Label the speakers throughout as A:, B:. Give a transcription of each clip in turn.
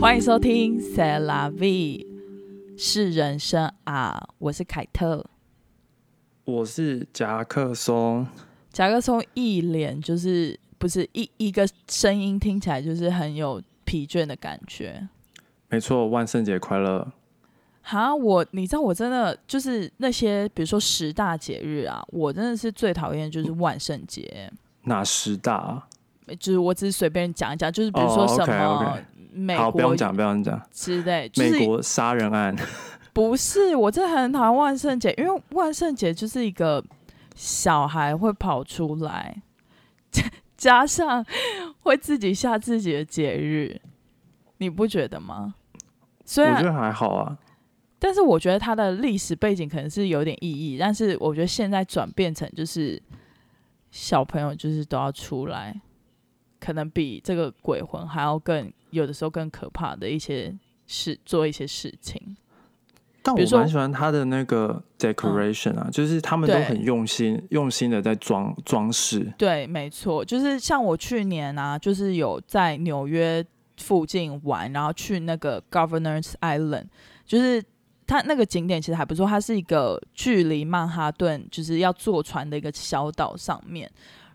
A: 欢迎收听《塞拉 V》，是人生啊！我是凯特，
B: 我是夹克松。
A: 夹克松一脸就是不是一一个声音听起来就是很有疲倦的感觉。
B: 没错，万圣节快乐！
A: 哈，我你知道我真的就是那些比如说十大节日啊，我真的是最讨厌就是万圣节。
B: 哪十大？
A: 就是我只是随便讲一讲，就是比如说什么美
B: 国，不用讲，不用讲
A: 之类。
B: 美国杀人案
A: 不是，我真的很讨厌万圣节，因为万圣节就是一个小孩会跑出来，加 上会自己下自己的节日，你不觉得吗？虽然
B: 我觉得还好啊，
A: 但是我觉得它的历史背景可能是有点意义，但是我觉得现在转变成就是小朋友就是都要出来。可能比这个鬼魂还要更有的时候更可怕的一些事，做一些事情。
B: 但我蛮喜欢他的那个 decoration 啊，就是他们都很用心，用心的在装装饰。
A: 对，没错，就是像我去年啊，就是有在纽约附近玩，然后去那个 Governors Island，就是它那个景点其实还不错，它是一个距离曼哈顿就是要坐船的一个小岛上面。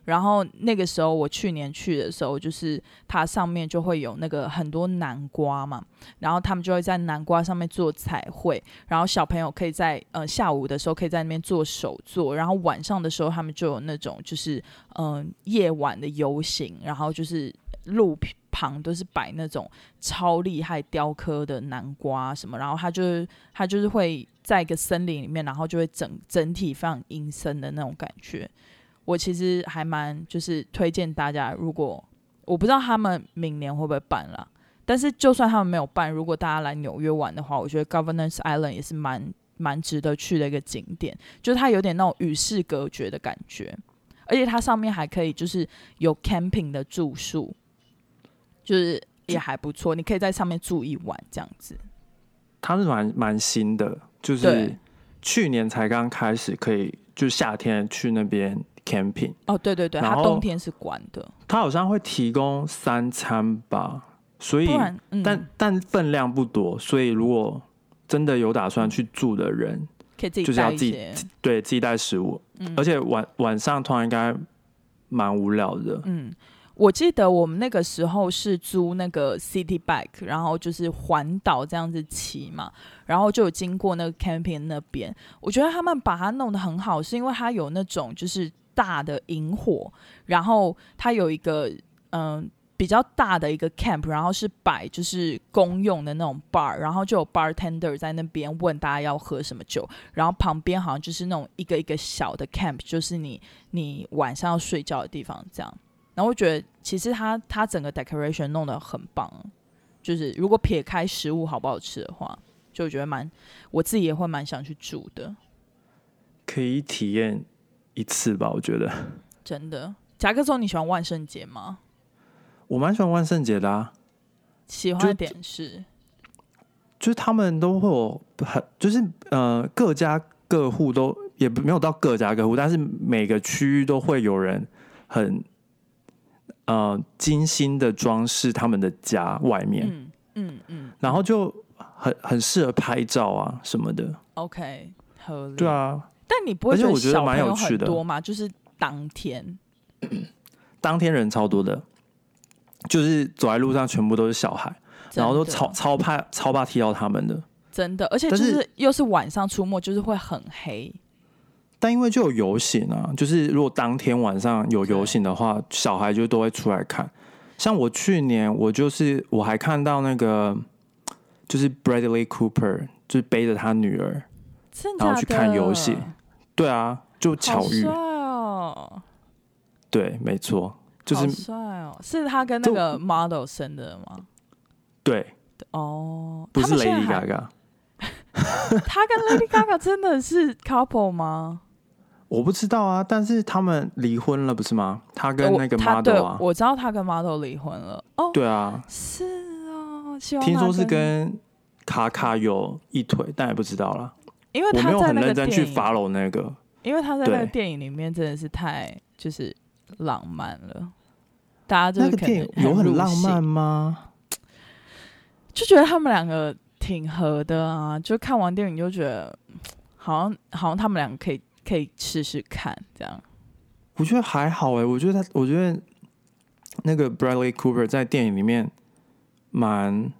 A: 然后那个时候我去年去的时候，就是它上面就会有那个很多南瓜嘛，然后他们就会在南瓜上面做彩绘，然后小朋友可以在呃下午的时候可以在那边做手作，然后晚上的时候他们就有那种就是嗯夜晚的游行，然后就是路旁都是摆那种超厉害雕刻的南瓜什么，然后他就是他就是会在一个森林里面，然后就会整整体非常阴森的那种感觉。我其实还蛮就是推荐大家，如果我不知道他们明年会不会办了，但是就算他们没有办，如果大家来纽约玩的话，我觉得 Governors Island 也是蛮蛮值得去的一个景点，就是它有点那种与世隔绝的感觉，而且它上面还可以就是有 camping 的住宿，就是也还不错，你可以在上面住一晚这样子。
B: 它是蛮蛮新的，就是去年才刚开始，可以就夏天去那边。Camping
A: 哦，对对对，它冬天是关的。
B: 它好像会提供三餐吧，所以但但分量不多，所以如果真的有打算去住的人，
A: 可以自己
B: 就是要自己对自己带食物，而且晚晚上通常应该蛮无聊的。
A: 嗯，我记得我们那个时候是租那个 city bike，然后就是环岛这样子骑嘛，然后就有经过那个 camping 那边。我觉得他们把它弄得很好，是因为它有那种就是。大的萤火，然后它有一个嗯比较大的一个 camp，然后是摆就是公用的那种 bar，然后就有 bartender 在那边问大家要喝什么酒，然后旁边好像就是那种一个一个小的 camp，就是你你晚上要睡觉的地方这样。然后我觉得其实它它整个 decoration 弄得很棒，就是如果撇开食物好不好吃的话，就觉得蛮我自己也会蛮想去住的，
B: 可以体验。一次吧，我觉得
A: 真的。夹克松，你喜欢万圣节吗？
B: 我蛮喜欢万圣节的啊。
A: 喜欢的点是，
B: 就是他们都会有很，就是呃，各家各户都也没有到各家各户，但是每个区域都会有人很呃精心的装饰他们的家外面，嗯嗯嗯，然后就很很适合拍照啊什么的。
A: OK，合理。
B: 对啊。
A: 但你不会觉得小朋友很多吗？就是当天，
B: 当天人超多的，就是走在路上全部都是小孩，然后都超超怕超怕踢到他们的，
A: 真的，而且就是又是晚上出没，就是会很黑。
B: 但因为就有游行啊，就是如果当天晚上有游行的话，小孩就都会出来看。像我去年，我就是我还看到那个，就是 Bradley Cooper 就是背着他女儿，然后去看游戏。对啊，就巧遇
A: 哦。
B: 对，没错，就是
A: 帅哦。是他跟那个 model 生的吗？
B: 对，
A: 哦，
B: 不是 Lady Gaga。
A: 他跟 Lady Gaga 真的是 couple 吗？
B: 我不知道啊，但是他们离婚了，不是吗？他跟那个 model 啊，
A: 我知道他跟 model 离婚了。哦，
B: 对啊，
A: 是哦。
B: 听说是跟卡卡有一腿，但也不知道了。
A: 因为他在那个
B: 电影，follow 那个，
A: 因为他在那个电影里面真的是太就是浪漫了，大家就是
B: 那个电影有很浪漫吗？
A: 就觉得他们两个挺合的啊，就看完电影就觉得好像好像他们两个可以可以试试看这样。
B: 我觉得还好哎，我觉得他，我觉得那个 Bradley Cooper 在电影里面蛮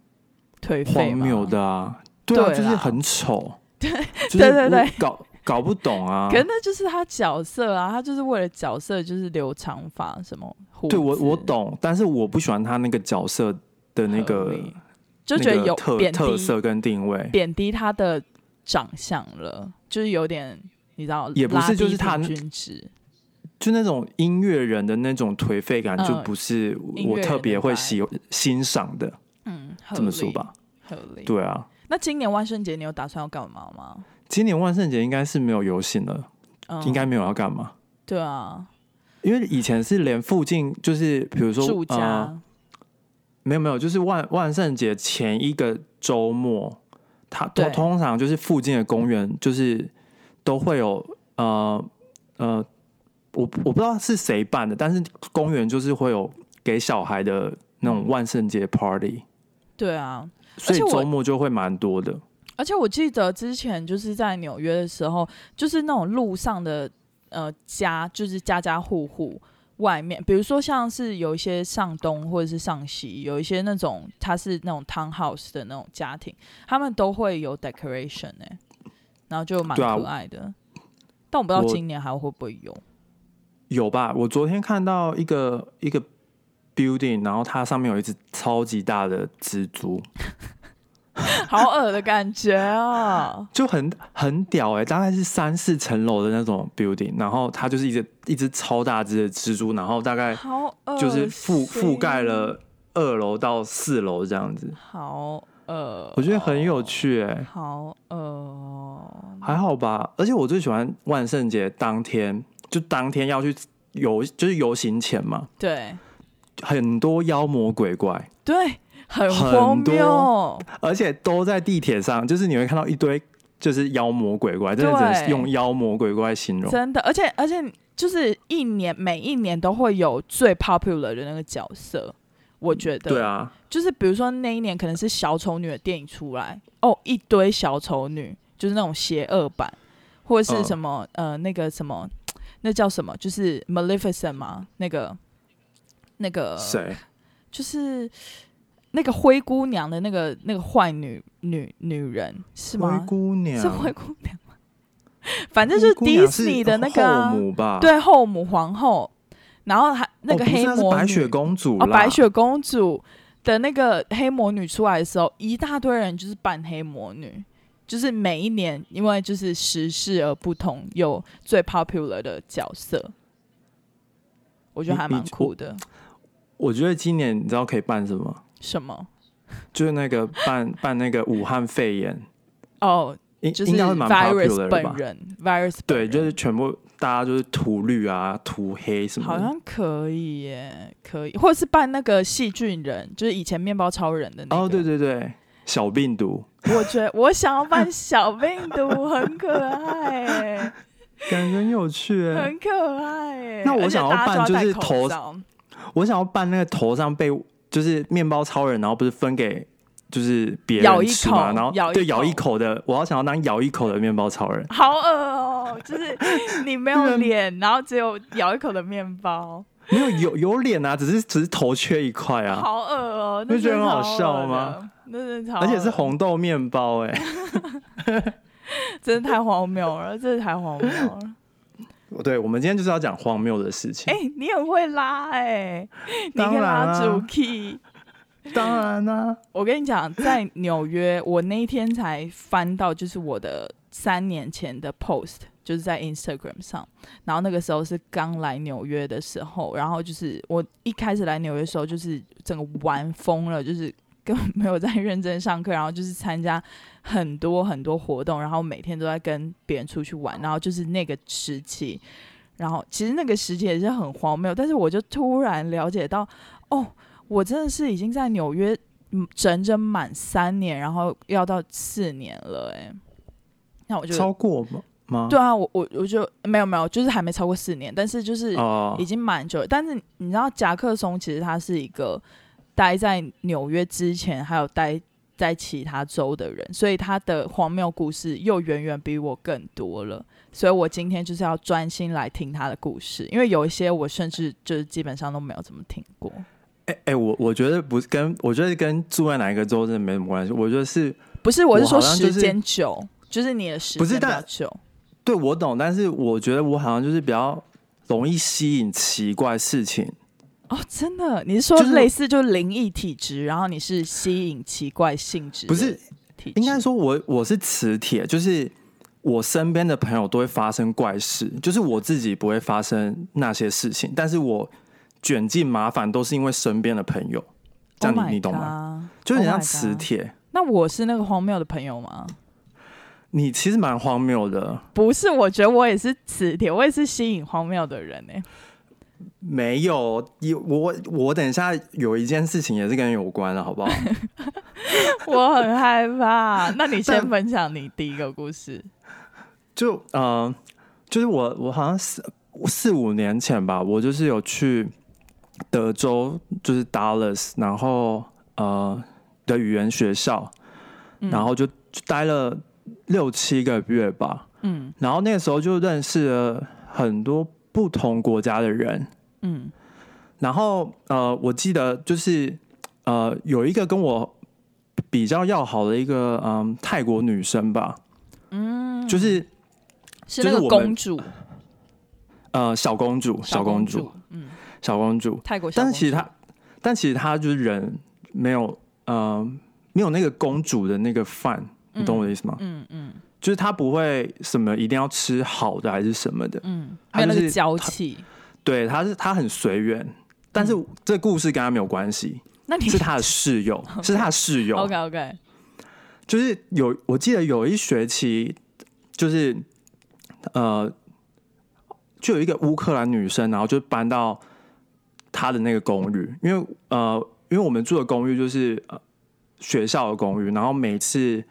A: 颓废
B: 荒谬的啊，对啊，就是很丑，对
A: 对对对。
B: 搞搞不懂啊。
A: 可。是那就是他角色啊，他就是为了角色就是留长发什么胡
B: 对我我懂，但是我不喜欢他那个角色的那个
A: 就觉得有
B: 特特色跟定位，
A: 贬低他的长相了，就是有点你知道，
B: 也不是就是他
A: 平均值，
B: 就那种音乐人的那种颓废感，
A: 嗯。
B: 就不是我特别会喜欣赏的。
A: 嗯，
B: 这么说，吧，
A: 合理。
B: 对啊，
A: 那今年万圣节你有打算要干嘛吗？
B: 今年万圣节应该是没有游行了，
A: 嗯，
B: 应该没有要干嘛。
A: 对啊，
B: 因为以前是连附近就是比如说
A: 住家、
B: 呃，没有没有，就是万万圣节前一个周末，它通通常就是附近的公园就是都会有呃呃，我我不知道是谁办的，但是公园就是会有给小孩的那种万圣节 party，
A: 对啊，
B: 所以周末就会蛮多的。
A: 而且我记得之前就是在纽约的时候，就是那种路上的呃家，就是家家户户外面，比如说像是有一些上东或者是上西，有一些那种它是那种 townhouse 的那种家庭，他们都会有 decoration 哎、然后就蛮可爱的。但我不知道今年还会不会有。
B: 有吧？我昨天看到一个一个 building，然后它上面有一只超级大的蜘蛛，
A: 好恶的感觉啊！
B: 就很很屌哎、大概是三四层楼的那种 building，然后它就是一只一只超大只的蜘蛛，然后大概，就是覆覆盖，了二楼到四楼这样子，
A: 好恶，
B: 我觉得很有趣哎、
A: 好恶哦。
B: 还好吧。而且我最喜欢万圣节当天，就当天要去游，就是游行前嘛，
A: 对
B: 很多妖魔鬼怪，
A: 对，很
B: 很
A: 荒
B: 多
A: 谬。
B: 而且都在地铁上，就是你会看到一堆就是妖魔鬼怪，真的只能用妖魔鬼怪形容。
A: 真的，而且而且就是一年每一年都会有最 popular 的那个角色，我觉得
B: 对，啊，
A: 就是比如说那一年可能是小丑女的电影出来，哦，一堆小丑女，就是那种邪恶版，或者是
B: 嗯
A: 什么、呃那个什么，那叫什么？就是 Maleficent 吗？那个那个
B: 谁？
A: 就是那个灰姑娘的那个那个坏女女女人是吗灰？
B: 姑娘
A: 是灰姑娘吗？反正就是
B: 灰姑娘是
A: Disney 的那个啊、
B: 后母吧？
A: 对后母皇后，然后还那个黑魔女、
B: 白雪公主
A: 哦，白雪公主的那个黑魔女出来的时候，一大堆人就是扮黑魔女，就是每一年因为就是时事而不同，有最 popular 的角色，我觉得还蛮酷的。
B: 我觉得今年你知道可以办什么？
A: 什么？
B: 就是那个办 办那个武汉肺炎，
A: 哦，
B: 应
A: 就是
B: 应该是蛮
A: virus？本人，virus 本
B: 对，就是全部大家就是涂绿啊、涂黑什么的。
A: 好像可以耶，可以，或者是办那个细菌人，就是以前面包超人的那个。
B: 哦，对对对，小病毒，
A: 我觉得我想要办小病毒，很可爱，
B: 感觉很有趣欸。
A: 很可爱耶。
B: 那我想要扮
A: 大家都要戴口
B: 就是头
A: 罩
B: 我想要扮那个头上被就是面包超人，然后不是分给就是别人吃嘛，
A: 口
B: 然后
A: 咬一
B: 对咬一
A: 口
B: 口的，我要想要当咬一口的面包超人。
A: 好恶哦、就是 你没有脸，然后只有咬一口的面包，
B: 没有有有脸啊，只是只是头缺一块啊，
A: 好恶哦、那
B: 不觉得很好笑吗？
A: 那真的超，
B: 而且是红豆面包哎、
A: 真的太荒谬了，真的太荒谬了。
B: 对，我们今天就是要讲荒谬的事情。
A: 哎、你很会拉哎、你可以
B: 当然啊
A: 拉主 key。
B: 当然啦、
A: 我跟你讲，在纽约，我那一天才翻到，就是我的三年前的 post，就是在 Instagram 上。然后那个时候是刚来纽约的时候，然后就是我一开始来纽约的时候，就是整个玩疯了，就是根本没有在认真上课，然后就是参加很多很多活动，然后每天都在跟别人出去玩，然后就是那个时期。然后其实那个时期也是很荒谬，但是我就突然了解到，哦，我真的是已经在纽约嗯整整满三年，然后要到四年了，哎，那我就
B: 超过吗？
A: 对啊，我我我就没有没有，就是还没超过四年，但是就是
B: 哦
A: 已经蛮久了。但是你知道夹克松其实它是一个待在纽约之前，还有待在其他州的人，所以他的荒谬故事又远远比我更多了。所以我今天就是要专心来听他的故事，因为有一些我甚至就是基本上都没有怎么听过。
B: 哎哎，我我觉得不是跟我觉得跟住在哪一个州真的没什么关系。我觉得是
A: 不是？我是说时间久，就是你的时
B: 不是
A: 间比较
B: 但
A: 久。
B: 对我懂，但是我觉得我好像就是比较容易吸引奇怪事情。
A: 哦，真的？你是说类似就是灵异体质，然后你是吸引奇怪性质？
B: 不是，应该说我我是磁铁，就是我身边的朋友都会发生怪事，就是我自己不会发生那些事情，但是我卷进麻烦都是因为身边的朋友，这样
A: Oh
B: 你你懂吗？就是很
A: Oh
B: 像磁铁。
A: 那我是那个荒谬的朋友吗？
B: 你其实蛮荒谬的，
A: 不是，我觉得我也是磁铁，我也是吸引荒谬的人呢、
B: 没有有我我等一下有一件事情也是跟你有关的，好不好？
A: 我很害怕。那你先分享你第一个故事。
B: 就呃，就是我我好像四四五年前吧，我就是有去德州，就是 Dallas，然后呃的语言学校，
A: 嗯
B: 然后就就待了六七个月吧，
A: 嗯
B: 然后那个时候就认识了很多不同国家的人，
A: 嗯
B: 然后呃，我记得就是呃有一个跟我比较要好的一个嗯、泰国女生吧，
A: 嗯，
B: 就是
A: 是那个
B: 就是我
A: 公主，
B: 呃小公主，小公主，
A: 嗯，
B: 小公主。
A: 泰国小公主。
B: 但是其实她，但其实她就是人没有呃没有那个公主的那个范，你懂我的意思吗？
A: 嗯嗯
B: 就是他不会什么一定要吃好的还是什么的，
A: 嗯，
B: 她
A: 没有那个
B: 就是
A: 娇气。
B: 对，他是他很随缘。但
A: 嗯
B: 是这故事跟他没有关系，
A: 那你
B: 是他的室友，是他的室友。
A: OK OK，
B: 就是有，我记得有一学期，就是呃，就有一个乌克兰女生，然后就搬到他的那个公寓，因为呃，因为我们住的公寓就是呃学校的公寓，然后每次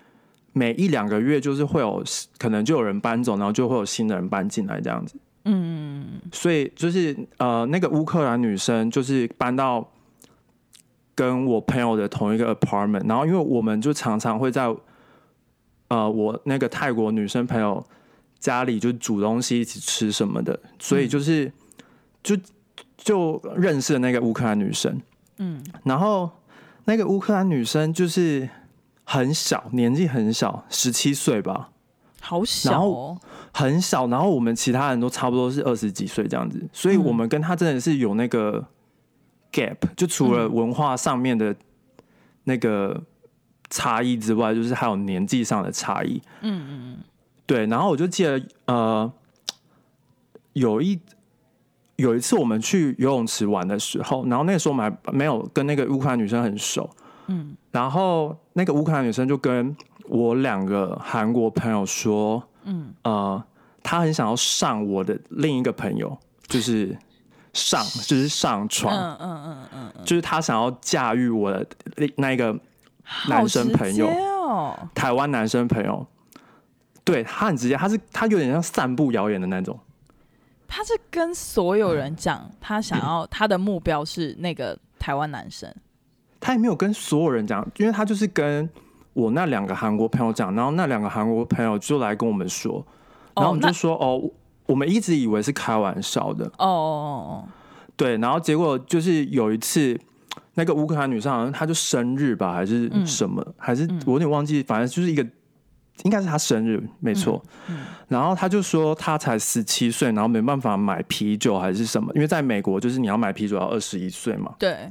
B: 每一两个月就是会有可能就有人搬走，然后就会有新的人搬进来这样子，
A: 嗯
B: 所以就是呃，那个乌克兰女生就是搬到跟我朋友的同一个 apartment，然后因为我们就常常会在呃我那个泰国女生朋友家里就煮东西一起吃什么的，所以就是、就就认识了那个乌克兰女生，
A: 嗯。
B: 然后那个乌克兰女生就是很小，年纪很小，十七岁吧，
A: 好小哦。
B: 很小，然后我们其他人都差不多是二十几岁这样子，所以
A: 嗯。
B: 我们跟他真的是有那个 gap，就除了
A: 嗯。
B: 文化上面的那个差异之外，就是还有年纪上的差异。
A: 嗯嗯嗯。
B: 对，然后我就记得呃，有一有一次我们去游泳池玩的时候，然后那个时候我们还没有跟那个乌克兰女生很熟，
A: 嗯
B: 然后那个乌克兰女生就跟我两个韩国朋友说，
A: 嗯
B: 呃，她很想要上我的另一个朋友，就是上，就是上床，
A: 嗯嗯嗯嗯嗯，
B: 就是她想要驾驭我的另那一个男生朋友。台湾男生朋友。对他很直接，他是他有点像散布谣言的那种。
A: 他是跟所有人讲，他想要他的目标是那个台湾男生。
B: 他也没有跟所有人讲，因为他就是跟我那两个韩国朋友讲，然后那两个韩国朋友就来跟我们说，然后我们就说哦，我们一直以为是开玩笑的，
A: 哦哦
B: 对，然后结果就是有一次，那个乌克兰女生好像她就生日吧，还是
A: 嗯。
B: 什么，还是我有点忘记，反正就是一个应该是她生日，没错。
A: 嗯。
B: 然后她就说她才十七岁，然后没办法买啤酒还是什么，因为在美国就是你要买啤酒要二十一岁嘛，
A: 对，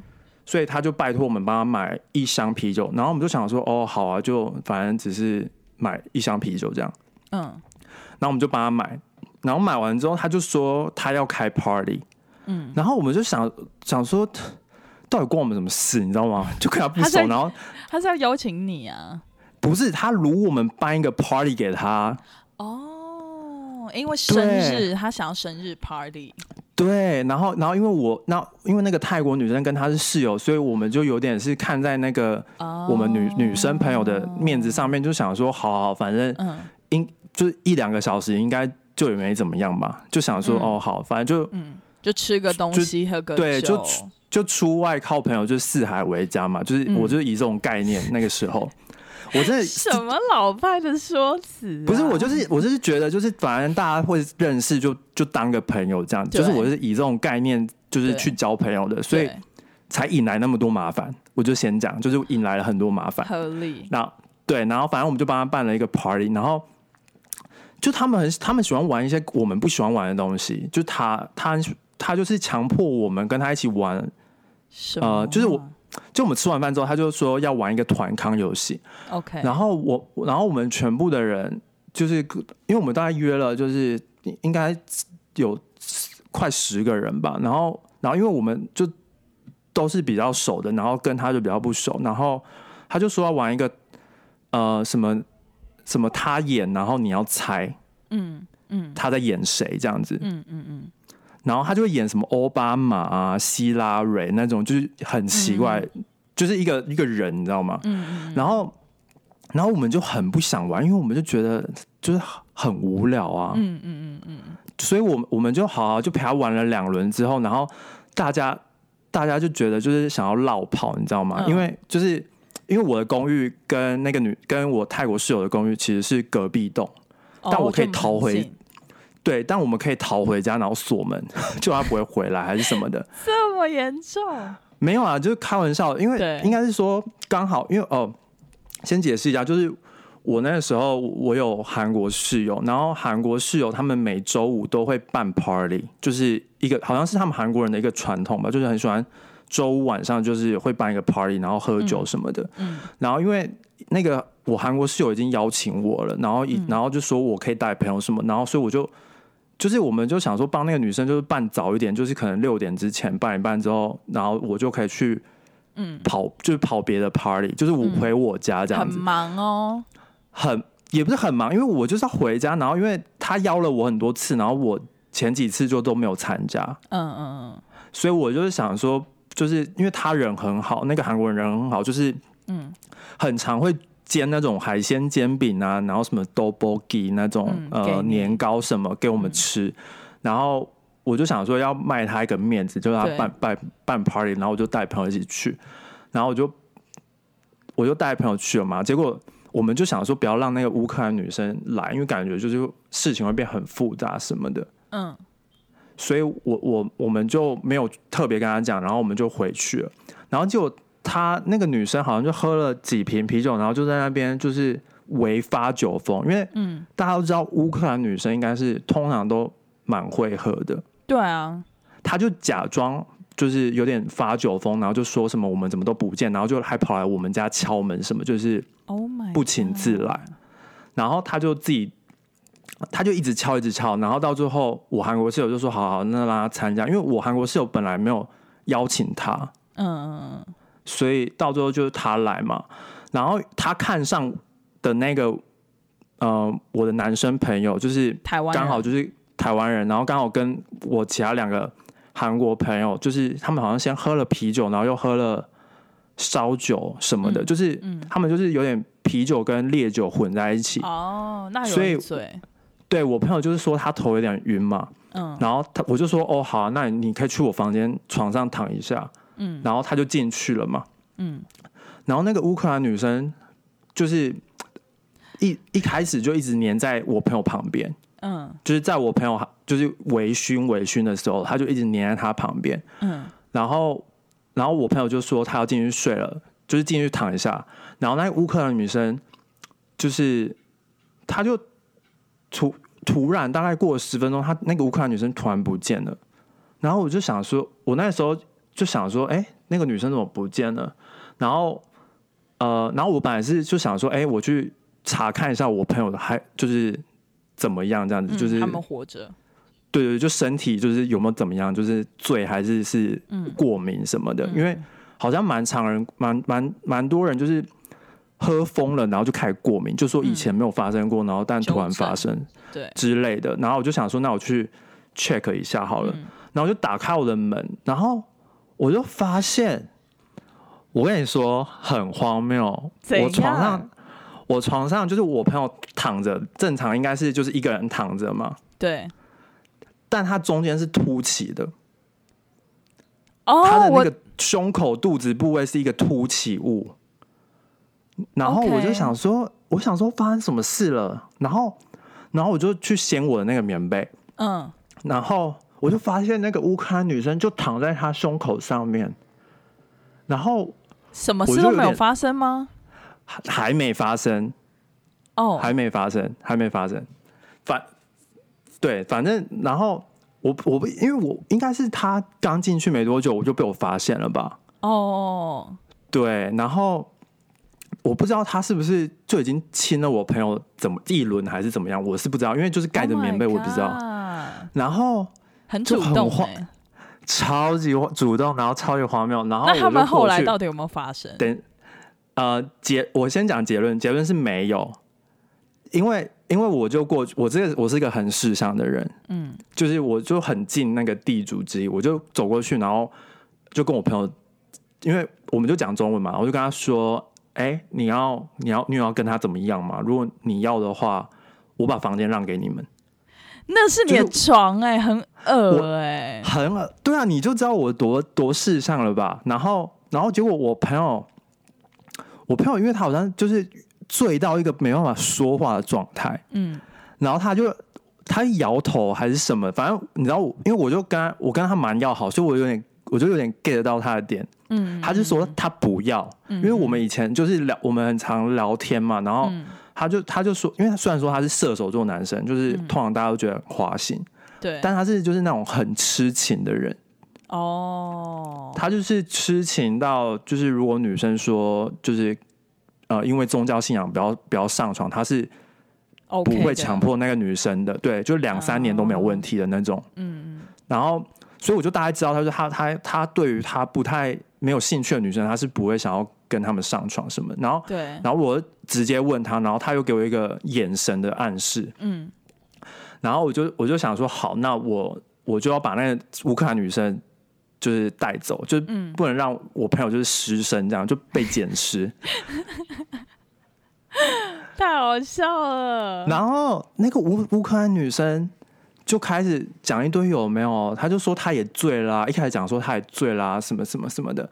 B: 所以他就拜托我们帮他买一箱啤酒。然后我们就想说，哦，好啊，就反正只是买一箱啤酒这样。
A: 嗯
B: 然后我们就帮他买，然后买完之后，他就说他要开 party。
A: 嗯，
B: 然后我们就想想说，到底关我们什么事？你知道吗？就跟他不熟，然后
A: 他是要邀请你啊。
B: 不是他如我们办一个 party 给他，
A: 哦，因为生日，他想要生日 party。
B: 对，然后然后因为我那因为那个泰国女生跟她是室友，所以我们就有点是看在那个
A: 哦，
B: 我们女、女生朋友的面子上面，就想说，好好，反正
A: 嗯。
B: 应就是一两个小时应该就也没怎么样吧，就想说，
A: 嗯。
B: 哦好，反正就
A: 嗯，就吃个东西，喝个
B: 对就。就出外靠朋友，就是四海为家嘛，就是、
A: 嗯。
B: 我就是以这种概念，那个时候我真的
A: 什么老派的说辞、啊？
B: 不是我就是我就是觉得就是反正大家会认识就就当个朋友这样，就是我是以这种概念就是去交朋友的，所以才引来那么多麻烦。我就先讲，就是引来了很多麻烦。
A: 合理。
B: 然后对，然后反正我们就帮他办了一个 party，然后就他们很他们喜欢玩一些我们不喜欢玩的东西，就他他他就是强迫我们跟他一起玩，
A: 啊、
B: 呃就是我就我们吃完饭之后，他就说要玩一个团康游戏
A: ，OK，
B: 然后我然后我们全部的人就是因为我们大概约了就是应该有快十个人吧，然后然后因为我们就都是比较熟的，然后跟他就比较不熟，然后他就说要玩一个呃什么什么他演，然后你要猜
A: 嗯嗯。
B: 他在演谁这样子，
A: 嗯嗯嗯，
B: 然后他就会演什么奥巴马啊、希拉蕊那种，就是很奇怪，就是一个一个人，你知道吗？然后然后我们就很不想玩，因为我们就觉得就是很无聊啊，
A: 嗯嗯嗯嗯。嗯，
B: 所以我们我们就好、好、就陪他玩了两轮之后，然后大家大家就觉得就是想要绕跑，你知道吗？
A: 嗯。
B: 因为就是因为我的公寓跟那个女跟我泰国室友的公寓其实是隔壁栋，但我可以逃回对，但我们可以逃回家，然后锁门，就他不会回来还是什么的。
A: 这么严重？
B: 没有啊，就是开玩笑，因为
A: 对
B: 应该是说刚好，因为哦，先解释一下，就是我那个时候我有韩国室友，然后韩国室友他们每周五都会办 party，就是一个好像是他们韩国人的一个传统吧，就是很喜欢周五晚上就是会办一个 party，然后喝酒什么的。
A: 嗯
B: 然后因为那个我韩国室友已经邀请我了，然后然后就说我可以带朋友什么，然后所以我就就是我们就想说帮那个女生就是办早一点，就是可能六点之前办一办之后，然后我就可以去
A: 嗯，
B: 跑，就是跑别的 party，就是我
A: 嗯。
B: 回我家这样子，
A: 很忙哦。
B: 很也不是很忙，因为我就是要回家，然后因为他邀了我很多次，然后我前几次就都没有参加，
A: 嗯嗯
B: 所以我就是想说，就是因为他人很好，那个韩国人人很好，就是
A: 嗯。
B: 很常会煎那种海鲜煎饼啊，然后什么 double 那种、呃年糕什么给我们吃，然后我就想说要卖他一个面子，就是他
A: 对。
B: 办办办 party，然后我就带朋友一起去，然后我就我就带朋友去了嘛，结果我们就想说不要让那个乌克兰女生来，因为感觉就是事情会变很复杂什么的。
A: 嗯。
B: 所以我我我们就没有特别跟他讲，然后我们就回去了。然后结果她那个女生好像就喝了几瓶啤酒，然后就在那边就是微发酒疯，因为
A: 嗯，
B: 大家都知道乌克兰女生应该是通常都蛮会喝的，
A: 对啊，
B: 她就假装就是有点发酒疯，然后就说什么我们怎么都不见，然后就还跑来我们家敲门什么，就是
A: Oh
B: 不请自来。然后他就自己，他就一直敲，一直敲，然后到最后，我韩国室友就说：“好好，那让他参加。”因为我韩国室友本来没有邀请他，
A: 嗯嗯
B: 所以到最后就是他来嘛。然后他看上的那个，呃，我的男生朋友就是
A: 嗯，台湾
B: 刚好就是台湾人，然后刚好跟我其他两个韩国朋友，就是他们好像先喝了啤酒，然后又喝了烧酒什么的，
A: 嗯
B: 就是
A: 嗯
B: 他们就是有点啤酒跟烈酒混在一起。
A: 哦，那有
B: 所以
A: 人醉，
B: 对我朋友就是说他头有点晕嘛，
A: 嗯
B: 然后他我就说哦好啊、那你你可以去我房间床上躺一下，
A: 嗯。
B: 然后他就进去了嘛，
A: 嗯。
B: 然后那个乌克兰女生就是一一开始就一直黏在我朋友旁边，
A: 嗯。
B: 就是在我朋友就是微醺微醺的时候，他就一直黏在他旁边，
A: 嗯。
B: 然后然后我朋友就说他要进去睡了，就是进去躺一下，然后那个乌克兰女生就是他就突突然大概过了十分钟，他那个乌克兰女生突然不见了，然后我就想说，我那时候就想说，哎、那个女生怎么不见了？然后呃，然后我本来是就想说，哎、我去查看一下我朋友的还就是怎么样这样子，
A: 嗯，
B: 就是
A: 他们活着，
B: 对对，就身体就是有没有怎么样，就是醉还是是
A: 嗯。
B: 过敏什么的，
A: 嗯。
B: 因为好像蛮常人蛮蛮蛮多人就是喝疯了，然后就开始过敏，就说以前没有发生过，然后但突然发生
A: 对，
B: 之类的，然后我就想说，那我去 check 一下好了，
A: 嗯。
B: 然后我就打开我的门，然后我就发现，我跟你说很荒谬，
A: 怎
B: 我床上我床上就是我朋友躺着，正常应该是就是一个人躺着嘛。
A: 对，
B: 但他中间是凸起的，他的那个胸口、肚子部位是一个凸起物。然后我就想说，我想说发生什么事了，然后，然后我就去掀我的那个棉被，
A: 嗯，
B: 然后我就发现那个乌克兰女生就躺在他胸口上面，然后
A: 什么事都没有发生吗？
B: 还还没发生，
A: 哦，
B: 还没发生，还没发生。反对，反正然后我我不因为我应该是他刚进去没多久，我就被我发现了吧？
A: 哦，
B: 对，然后我不知道他是不是就已经亲了我朋友怎么一轮还是怎么样，我是不知道，因为就是盖着
A: Oh
B: 棉被，我不知道。然后
A: 很主动哎、
B: 超级主动，然后超级荒谬，然后
A: 那他们后来到底有没有发生？
B: 等呃结，我先讲结论，结论是没有，因为因为我就过去，我这个我是一个很识相的人，
A: 嗯，
B: 就是我就很近那个地主之谊，我就走过去，然后就跟我朋友，因为我们就讲中文嘛，我就跟他说：“哎、你要你要你要跟他怎么样嘛？如果你要的话，我把房间让给你们。
A: 那是你的床哎、很恶哎、
B: 很恶对啊，你就知道我多多世上了吧？然后然后结果我朋友，我朋友因为他好像就是醉到一个没办法说话的状态，
A: 嗯，
B: 然后他就他摇头还是什么，反正你知道我，因为我就跟他我跟他蛮要好，所以我有点我就有点 get 到他的点。
A: 嗯，
B: 他就说他不要，因为我们以前就是聊，我们很常聊天嘛，然后
A: 嗯
B: 他就他就说，因为他虽然说他是射手座男生，就是
A: 嗯。
B: 通常大家都觉得很花心，
A: 对，
B: 但他是就是那种很痴情的人，
A: 哦，
B: 他就是痴情到就是如果女生说就是呃因为宗教信仰不要不要上床，他是不会强，迫那个女生的，对，就两三年都没有问题的那种。
A: 嗯嗯。
B: 然后，所以我就大概知道，他说他他他对于他不太没有兴趣的女生，他是不会想要跟他们上床什么。然后，
A: 对，
B: 然后我直接问他，然后他又给我一个眼神的暗示，
A: 嗯
B: 然后我就我就想说，好，那我我就要把那个乌克兰女生就是带走，就不能让我朋友就是失身，这样就被捡尸。
A: 太好笑了，
B: 然后那个乌乌克兰女生就开始讲一堆有没有，她就说她也醉啦、一开始讲说她也醉啦、什么什么什么的。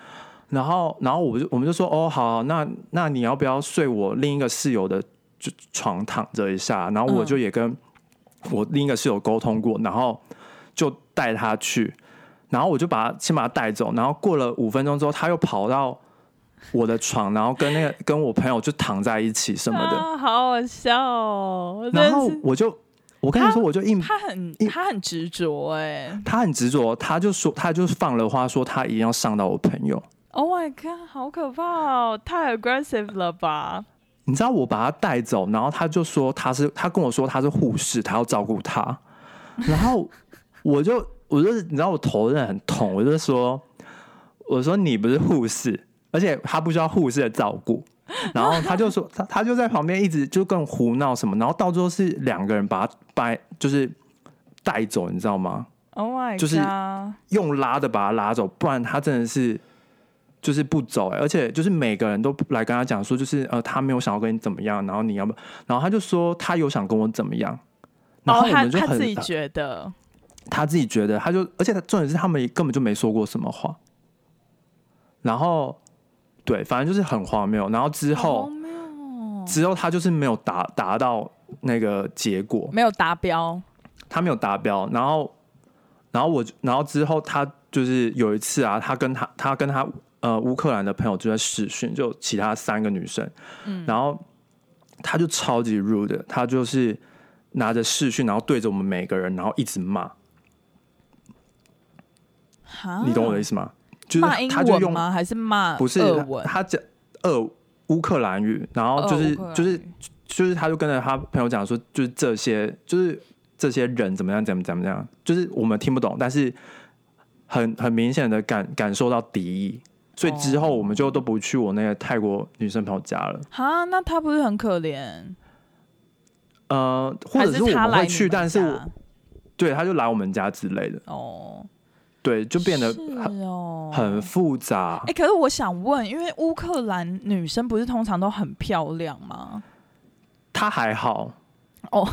B: 然后，然后我就我们就说哦好，那那你要不要睡我另一个室友的就床躺着一下？然后我
A: 嗯
B: 就也跟我另一个室友沟通过，然后就带他去，然后我就把他先把他带走，然后过了五分钟之后，他又跑到我的床，然后跟那个 跟我朋友就躺在一起什么的。
A: 啊，好好笑哦，
B: 然后我就我跟你说，我就硬，
A: 他很
B: 一
A: 他很执着哎
B: 他很执着，他就说他就放了话说他一定要上到我朋友。
A: ，Oh my god，好可怕哦，太 aggressive 了吧？
B: 你知道我把他带走，然后他就说他是他跟我说他是护士，他要照顾他，然后我就我就你知道我头真的很痛，我就说我说你不是护士，而且他不需要护士的照顾。然后他就说他他就在旁边一直就跟胡闹什么，然后到最后是两个人把他掰就是带走，你知道吗
A: ？Oh my god！
B: 就是用拉的把他拉走，不然他真的是就是不走、欸，而且就是每个人都来跟他讲说，就是呃他没有想要跟你怎么样，然后你要不，然后他就说他有想跟我怎么样，然后
A: 哦，他
B: 我们就很、
A: 他自己觉得，
B: 他自己觉得他就，而且他重点是他们根本就没说过什么话，然后对，反正就是很荒谬，然后之后之后他就是没有达达到那个结果，
A: 没有达标，
B: 他没有达标，然后，然后我，然后之后他就是有一次啊，他跟他他跟他呃乌克兰的朋友就在试训，就其他三个女生，
A: 嗯
B: 然后他就超级 rude 的，他就是拿着试训，然后对着我们每个人，然后一直骂，
A: 哈
B: 你懂我的意思吗？就是他就用
A: 吗？还是骂
B: 不是他讲俄乌克兰语，然后就是、就是就是他就跟着他朋友讲说，就是这些就是这些人怎么样怎么怎么样，就是我们听不懂，但是很很明显的感感受到敌意，所以之后我们就都不去我那个泰国女生朋友家了。
A: 哈，那她不是很可怜？
B: 呃，或者是我
A: 他
B: 们会去，但是对他就来我们家之类的，
A: 哦，
B: 对，就变得很
A: 哦，
B: 很复杂
A: 哎、。可是我想问，因为乌克兰女生不是通常都很漂亮吗？
B: 她还好，
A: 哦，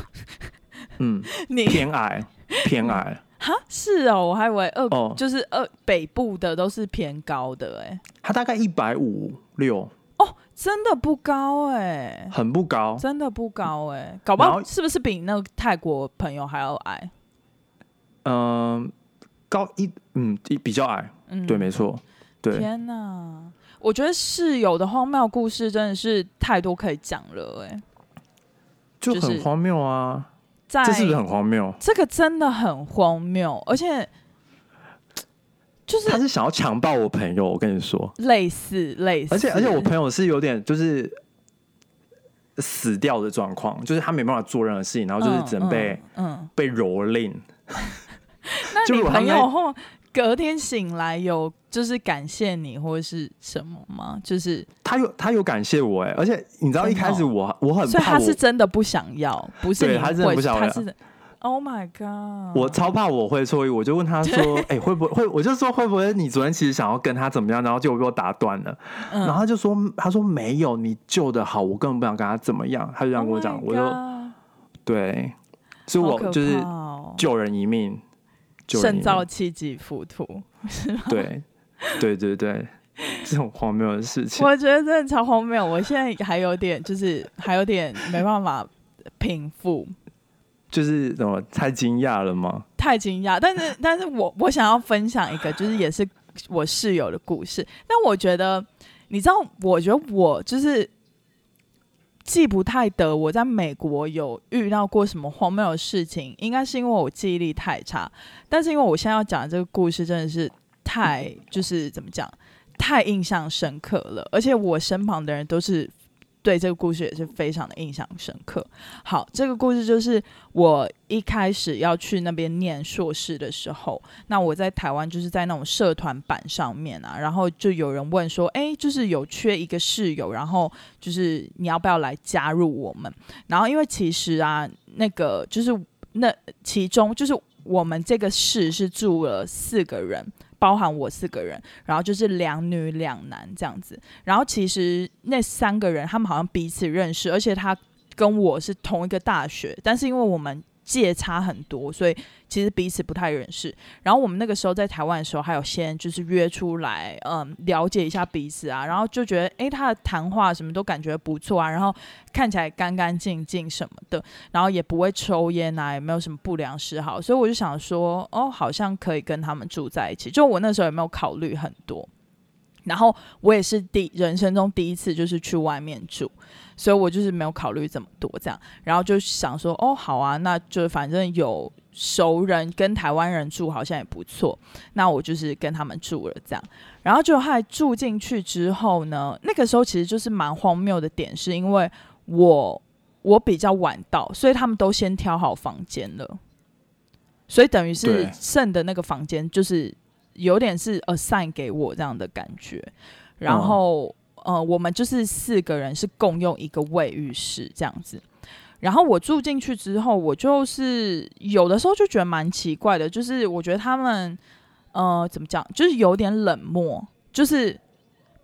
B: 嗯，
A: 你
B: 偏矮偏矮，
A: 哈，是哦，我还以为二、
B: 哦。
A: 就是二北部的都是偏高的哎、
B: 他大概一百五六。
A: 哦，真的不高哎、
B: 很不高。
A: 真的不高哎、搞不好是不是比那个泰国朋友还要矮？
B: 嗯、高一嗯一比较矮，
A: 嗯，
B: 对，没错，对，
A: 天哪，我觉得室友的荒谬故事真的是太多可以讲了哎、
B: 就
A: 就
B: 很荒谬啊！
A: 在
B: 这是不是很荒谬？
A: 这个真的很荒谬，而且就是
B: 他是想要强暴我朋友，我跟你说，
A: 类似类似，
B: 而且而且我朋友是有点就是死掉的状况，就是他没办法做任何事情，然后就是只能被、
A: 嗯。嗯
B: 被蹂躏。
A: 那你朋友后隔天醒来有就是感谢你或者是什么吗？就是
B: 他有他有感谢我哎，而且你知道一开始我我很
A: 所以他
B: 怕我
A: 是真的不想要，不是
B: 对他真的不想要
A: 他是 Oh my god！
B: 我超怕我会错意，我就问他说：“哎、会不会会？”我就说：“会不会你昨天其实想要跟他怎么样，然后结果被我打断了？”
A: 嗯
B: 然后他就说：“他说没有，你救的好，我根本不想跟他怎么样。”他就这样跟我讲
A: Oh
B: 我就对，所以我就是救人一命，救人一
A: 胜造
B: 命。
A: 七级浮屠，是吗
B: 对，对对对，这种荒谬的事情，
A: 我觉得真的超荒谬。我现在还有点就是还有点没办法平复，
B: 就是怎么太惊讶了吗？
A: 太惊讶。但是但是我我想要分享一个，就是也是我室友的故事。但我觉得你知道，我觉得我就是。记不太得我在美国有遇到过什么荒谬的事情，应该是因为我记忆力太差。但是因为我现在要讲的这个故事真的是太就是怎么讲，太印象深刻了，而且我身旁的人都是对这个故事也是非常的印象深刻。好，这个故事就是我一开始要去那边念硕士的时候，那我在台湾就是在那种社团版上面啊，然后就有人问说，诶，就是有缺一个室友，然后就是你要不要来加入我们？然后因为其实啊，那个就是那其中就是我们这个室是住了四个人。包含我四个人，然后就是两女两男这样子。然后其实那三个人他们好像彼此认识，而且他跟我是同一个大学，但是因为我们界差很多，所以其实彼此不太认识。然后我们那个时候在台湾的时候，还有先就是约出来，嗯，了解一下彼此啊，然后就觉得诶，他的谈话什么都感觉不错啊，然后看起来干干净净什么的，然后也不会抽烟啊，也没有什么不良嗜好，所以我就想说，哦，好像可以跟他们住在一起。就我那时候也没有考虑很多？然后我也是第人生中第一次就是去外面住，所以我就是没有考虑这么多这样，然后就想说，哦，好啊，那就反正有熟人跟台湾人住好像也不错，那我就是跟他们住了这样，然后就还住进去之后呢，那个时候其实就是蛮荒谬的点，是因为我我比较晚到，所以他们都先挑好房间了，所以等于是剩的那个房间就是有点是 assign 给我这样的感觉，然后、呃，我们就是四个人是共用一个卫浴室这样子。然后我住进去之后，我就是有的时候就觉得蛮奇怪的，就是我觉得他们呃怎么讲，就是有点冷漠，就是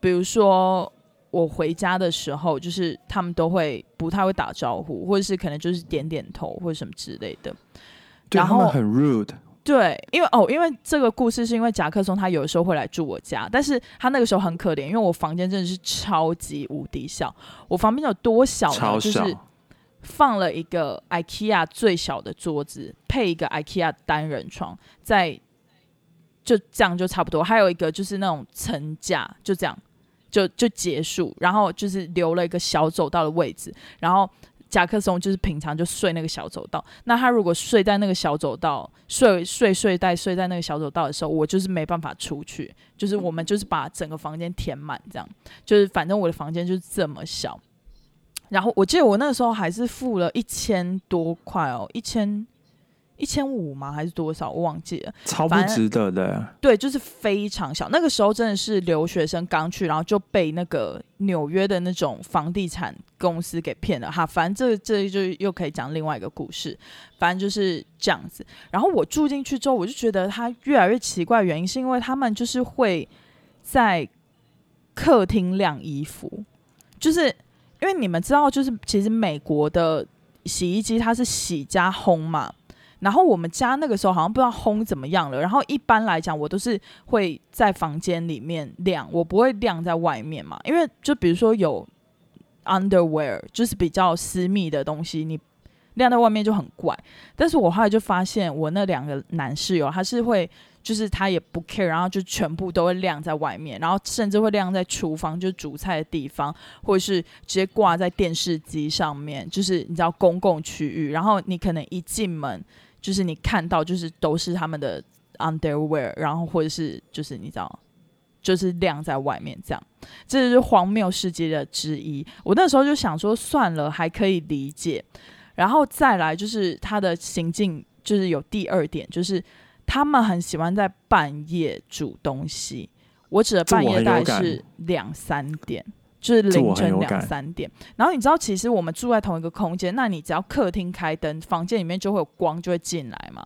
A: 比如说我回家的时候，就是他们都会不太会打招呼，或者是可能就是点点头或者什么之类的。然后
B: 他们很 rude，
A: 对，因为哦，因为这个故事是因为夹克松他有时候会来住我家，但是他那个时候很可怜，因为我房间真的是超级无敌小，我房间有多小呢？就
B: 超小，
A: 是放了一个 IKEA 最小的桌子，配一个 IKEA 单人床，在就这样就差不多，还有一个就是那种层架，就这样就就结束，然后就是留了一个小走道的位置，然后。甲壳虫就是平常就睡那个小走道，那他如果睡在那个小走道，睡睡睡袋睡在那个小走道的时候，我就是没办法出去，就是我们就是把整个房间填满，这样，就是反正我的房间就是这么小。然后我记得我那个时候还是付了一千多块哦，一千一千五吗？还是多少？我忘记了。
B: 超不值得的。
A: 对，就是非常小。那个时候真的是留学生刚去，然后就被那个纽约的那种房地产公司给骗了哈。反正这这就又可以讲另外一个故事。反正就是这样子。然后我住进去之后，我就觉得它越来越奇怪，原因是因为他们就是会在客厅晾衣服，就是因为你们知道，就是其实美国的洗衣机它是洗加烘嘛。然后我们家那个时候好像不知道烘怎么样了，然后一般来讲我都是会在房间里面晾，我不会晾在外面嘛，因为就比如说有 underwear，就是比较私密的东西，你晾在外面就很怪。但是我后来就发现，我那两个男室友他是会，就是他也不 care，然后就全部都会晾在外面，然后甚至会晾在厨房，就煮菜的地方，或者是直接挂在电视机上面，就是你知道公共区域，然后你可能一进门，就是你看到就是都是他们的 underwear，然后或者是就是你知道。就是晾在外面，这样，这就是荒谬世界的之一。我那时候就想说，算了，还可以理解。然后再来就是他的行径，就是有第二点，就是他们很喜欢在半夜煮东西。我指的半夜大概是两三点，就是凌晨两三点。然后你知道，其实我们住在同一个空间，那你只要客厅开灯，房间里面就会有光，就会进来嘛。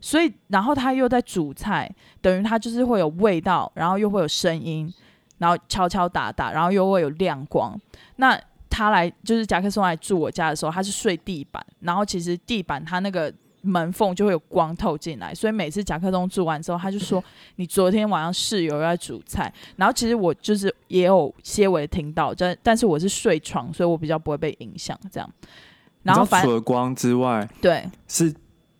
A: 所以，然后他又在煮菜，等于他就是会有味道，然后又会有声音，然后敲敲打打，然后又会有亮光。那他来就是夹克松来住我家的时候，他是睡地板，然后其实地板他那个门缝就会有光透进来，所以每次甲克松住完之后，他就说：“你昨天晚上室友在煮菜。”然后其实我就是也有些微听到，但但是我是睡床，所以我比较不会被影响这样。然后
B: 除了光之外，
A: 对
B: 是。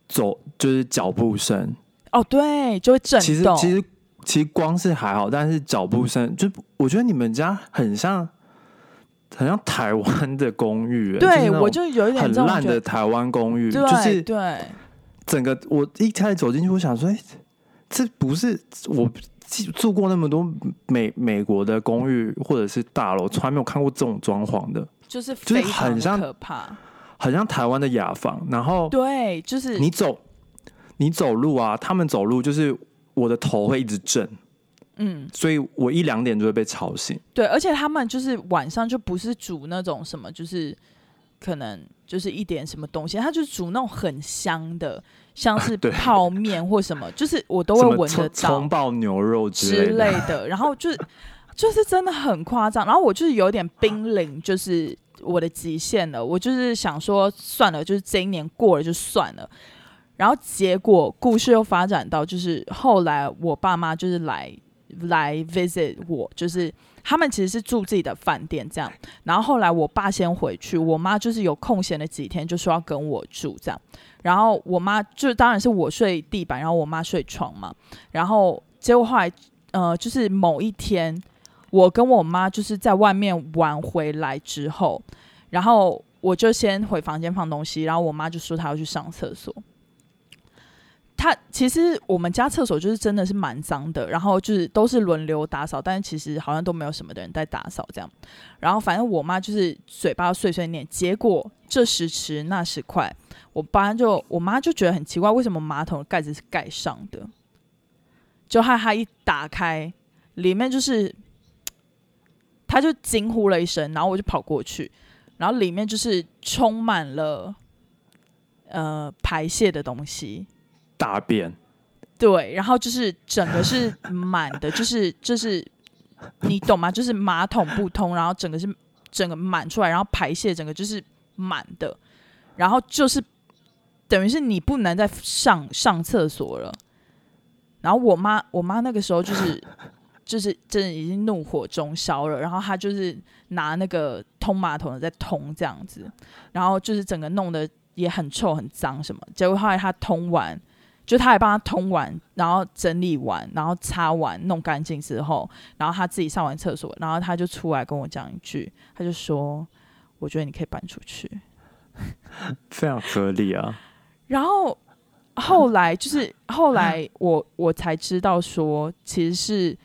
B: 走就是脚步声
A: 哦，对，就会震动。
B: 其实其实其实光是还好，但是脚步声就我觉得你们家很像很像台湾的公寓。
A: 对，我就有一点
B: 很烂的台湾公寓，就是
A: 对
B: 整个我一开始走进去，我想说，哎，这不是我住过那么多美美国的公寓或者是大楼，从来没有看过这种装潢的，
A: 就是就是
B: 很像
A: 可怕。
B: 很像台湾的雅房，然后
A: 对，就是
B: 你走，你走路啊，他们走路就是我的头会一直震，嗯，所以我一两点就会被吵醒。
A: 对，而且他们就是晚上就不是煮那种什么，就是可能就是一点什么东西，他就煮那种很香的，像是 泡面或什么，就是我都会闻得到
B: 葱爆牛肉之
A: 类的，然后就是 就是真的很夸张，然后我就是有点濒临，就是。我的极限了，我就是想说算了，就是这一年过了就算了。然后结果故事又发展到，就是后来我爸妈就是来来 visit 我，就是他们其实是住自己的饭店这样。然后后来我爸先回去，我妈就是有空闲的几天就说要跟我住这样。然后我妈就当然是我睡地板，然后我妈睡床嘛。然后结果后来呃，就是某一天。我跟我妈就是在外面玩回来之后，然后我就先回房间放东西，然后我妈就说她要去上厕所。他其实我们家厕所就是真的是蛮脏的，然后就是都是轮流打扫，但是其实好像都没有什么的人在打扫这样。然后反正我妈就是嘴巴碎碎念，结果这时迟那时快，我爸就我妈就觉得很奇怪，为什么马桶盖子是盖上的？就害她一打开，里面就是。他就惊呼了一声，然后我就跑过去，然后里面就是充满了呃排泄的东西，
B: 大便。
A: 对，然后就是整个是满的，就是 就是你懂吗？就是马桶不通，然后整个是整个满出来，然后排泄整个就是满的，然后就是等于是你不能再上上厕所了。然后我妈我妈那个时候就是。就是真的已经怒火中烧了，然后她就是拿那个通马桶的在通这样子，然后就是整个弄得也很臭很脏什么。结果后来她通完，就他还帮他通完，然后整理完，然后擦完弄干净之后，然后他自己上完厕所，然后他就出来跟我讲一句，他就说：“我觉得你可以搬出去。”
B: 非常合理啊。
A: 然后后来 就是后来我我才知道说，其实是。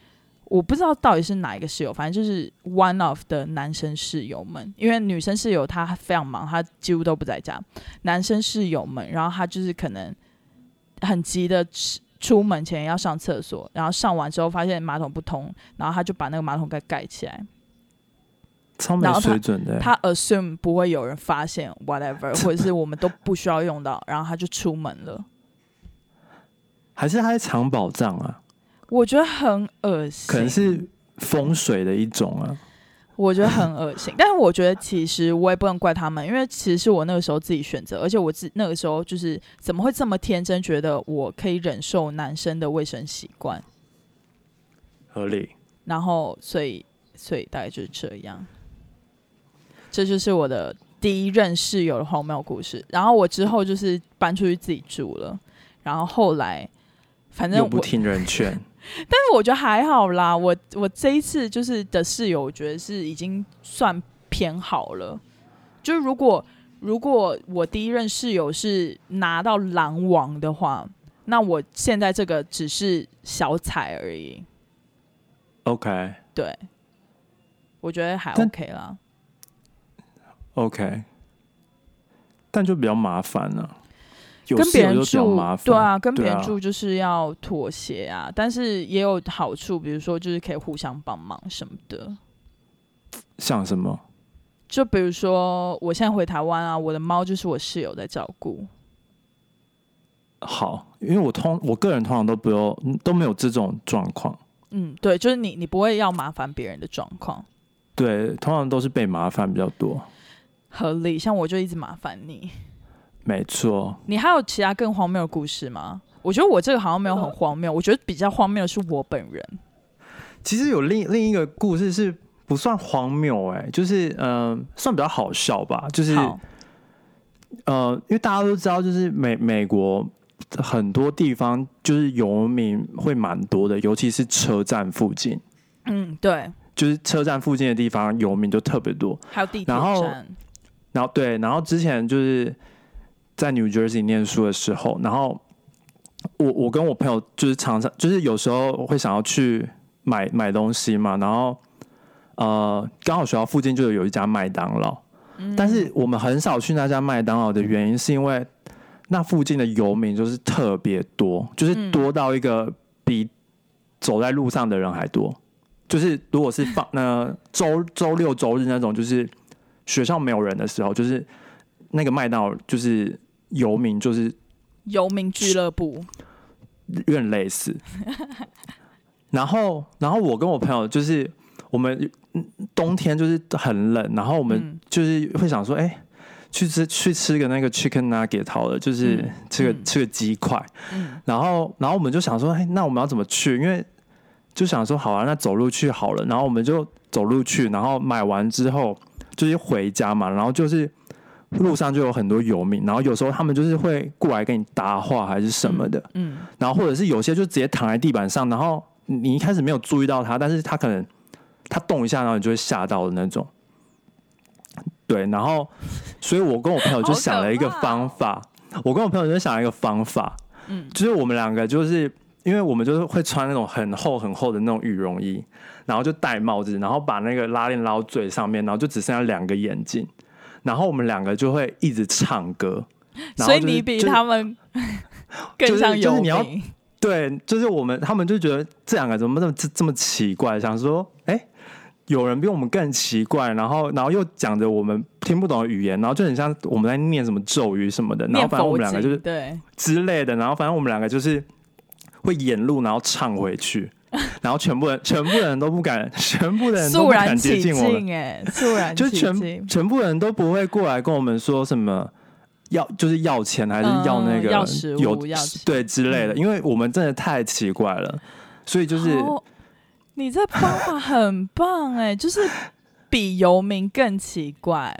A: 我不知道到底是哪一个室友，反正就是 one of 的男生室友们，因为女生室友她非常忙，她几乎都不在家。男生室友们，然后他就是可能很急的出门前要上厕所，然后上完之后发现马桶不通，然后他就把那个马桶盖盖起来，
B: 超没水准的。
A: 他 assume 不会有人发现 whatever，或者是我们都不需要用到，然后他就出门了。
B: 还是他在藏宝藏啊？
A: 我觉得很恶心，
B: 可能是风水的一种啊。
A: 我觉得很恶心。但是我觉得其实我也不能怪他们，因为其实是我那个时候自己选择，而且我自那个时候就是怎么会这么天真，觉得我可以忍受男生的卫生习惯，
B: 合理。
A: 然后所以所以大概就是这样。这就是我的第一任室友的荒谬故事。然后我之后就是搬出去自己住了，然后后来反正我
B: 又不听人劝，
A: 但是我觉得还好啦，我我这一次就是的室友，我觉得是已经算偏好了。就是如果如果我第一任室友是拿到狼王的话，那我现在这个只是小彩而已。
B: OK
A: 对，我觉得还 OK 啦。
B: OK，但就比较麻烦了、有
A: 跟别人住
B: 麻烦，
A: 对啊，跟别人住就是要妥协啊，但是也有好处，比如说就是可以互相帮忙什么的。
B: 像什么？
A: 就比如说，我现在回台湾啊，我的猫就是我室友在照顾。
B: 好，因为我通我个人通常都不用都没有这种状况，
A: 嗯，对，就是你，你不会要麻烦别人的状况，
B: 对，通常都是被麻烦比较多，
A: 合理。像我就一直麻烦你，
B: 没错。
A: 你还有其他更荒谬的故事吗？我觉得我这个好像没有很荒谬，我觉得比较荒谬的是我本人。
B: 其实有另另一个故事是不算荒谬、哎，就是嗯、呃算比较好笑吧，就是
A: 好，
B: 呃，因为大家都知道，就是美美国很多地方就是游民会蛮多的，尤其是车站附近，
A: 嗯，对，
B: 就是车站附近的地方游民就特别多。
A: 还有地铁
B: 然后
A: 站，
B: 然后对，然后之前就是在 New Jersey 念书的时候，然后我我跟我朋友就是常常就是有时候会想要去买买东西嘛，然后呃刚好学校附近就有一家麦当劳，
A: 嗯。
B: 但是我们很少去那家麦当劳的原因是因为那附近的游民就是特别多，就是
A: 嗯。
B: 多到一个比走在路上的人还多。就是如果是放 那周周六周日那种，就是学校没有人的时候，就是那个麦当劳就是游民，就是
A: 游民俱乐部，
B: 有点类似。然后，然后我跟我朋友就是我们嗯冬天就是很冷，然后我们
A: 嗯
B: 就是会想说，哎、去吃去吃个那个 chicken nugget 好了，就是
A: 嗯
B: 吃个、
A: 嗯
B: 吃个鸡块。
A: 嗯
B: 然后，然后我们就想说，哎、那我们要怎么去？因为就想说，好啊，那走路去好了。然后我们就走路去，然后买完之后就是回家嘛。然后就是路上就有很多游民，然后有时候他们就是会过来跟你搭话还是什么的。
A: 嗯，
B: 然后或者是有些就直接躺在地板上，然后你一开始没有注意到他，但是他可能他动一下，然后你就会吓到的那种。对，然后所以我跟我朋友就想了一个方法，我跟我朋友就想了一个方法，
A: 嗯。
B: 就是我们两个就是因为我们就是会穿那种很厚很厚的那种羽绒衣，然后就戴帽子，然后把那个拉链拉到最上面，然后就只剩下两个眼镜，然后我们两个就会一直唱歌，
A: 所以你比他们 更像游
B: 就是你要。对，就是我们他们就觉得这两个怎么这么这这么奇怪，想说，哎、有人比我们更奇怪，然后然后又讲着我们听不懂的语言，然后就很像我们在念什么咒语什么的，然后反正我们两个就是，
A: 对，
B: 之类的，然后反正我们两个就是会沿路，然后唱回去，然后全部人全部人都不敢，全部人都不敢
A: 然
B: 接近我们，
A: 哎，肃然
B: 就全，全部人都不会过来跟我们说什么。要就是要钱还是要那个、
A: 嗯要食物
B: 有
A: 要
B: 对之类的，
A: 嗯
B: 因为我们真的太奇怪了，所以就是
A: 好你这方法很棒哎，就是比游民更奇怪。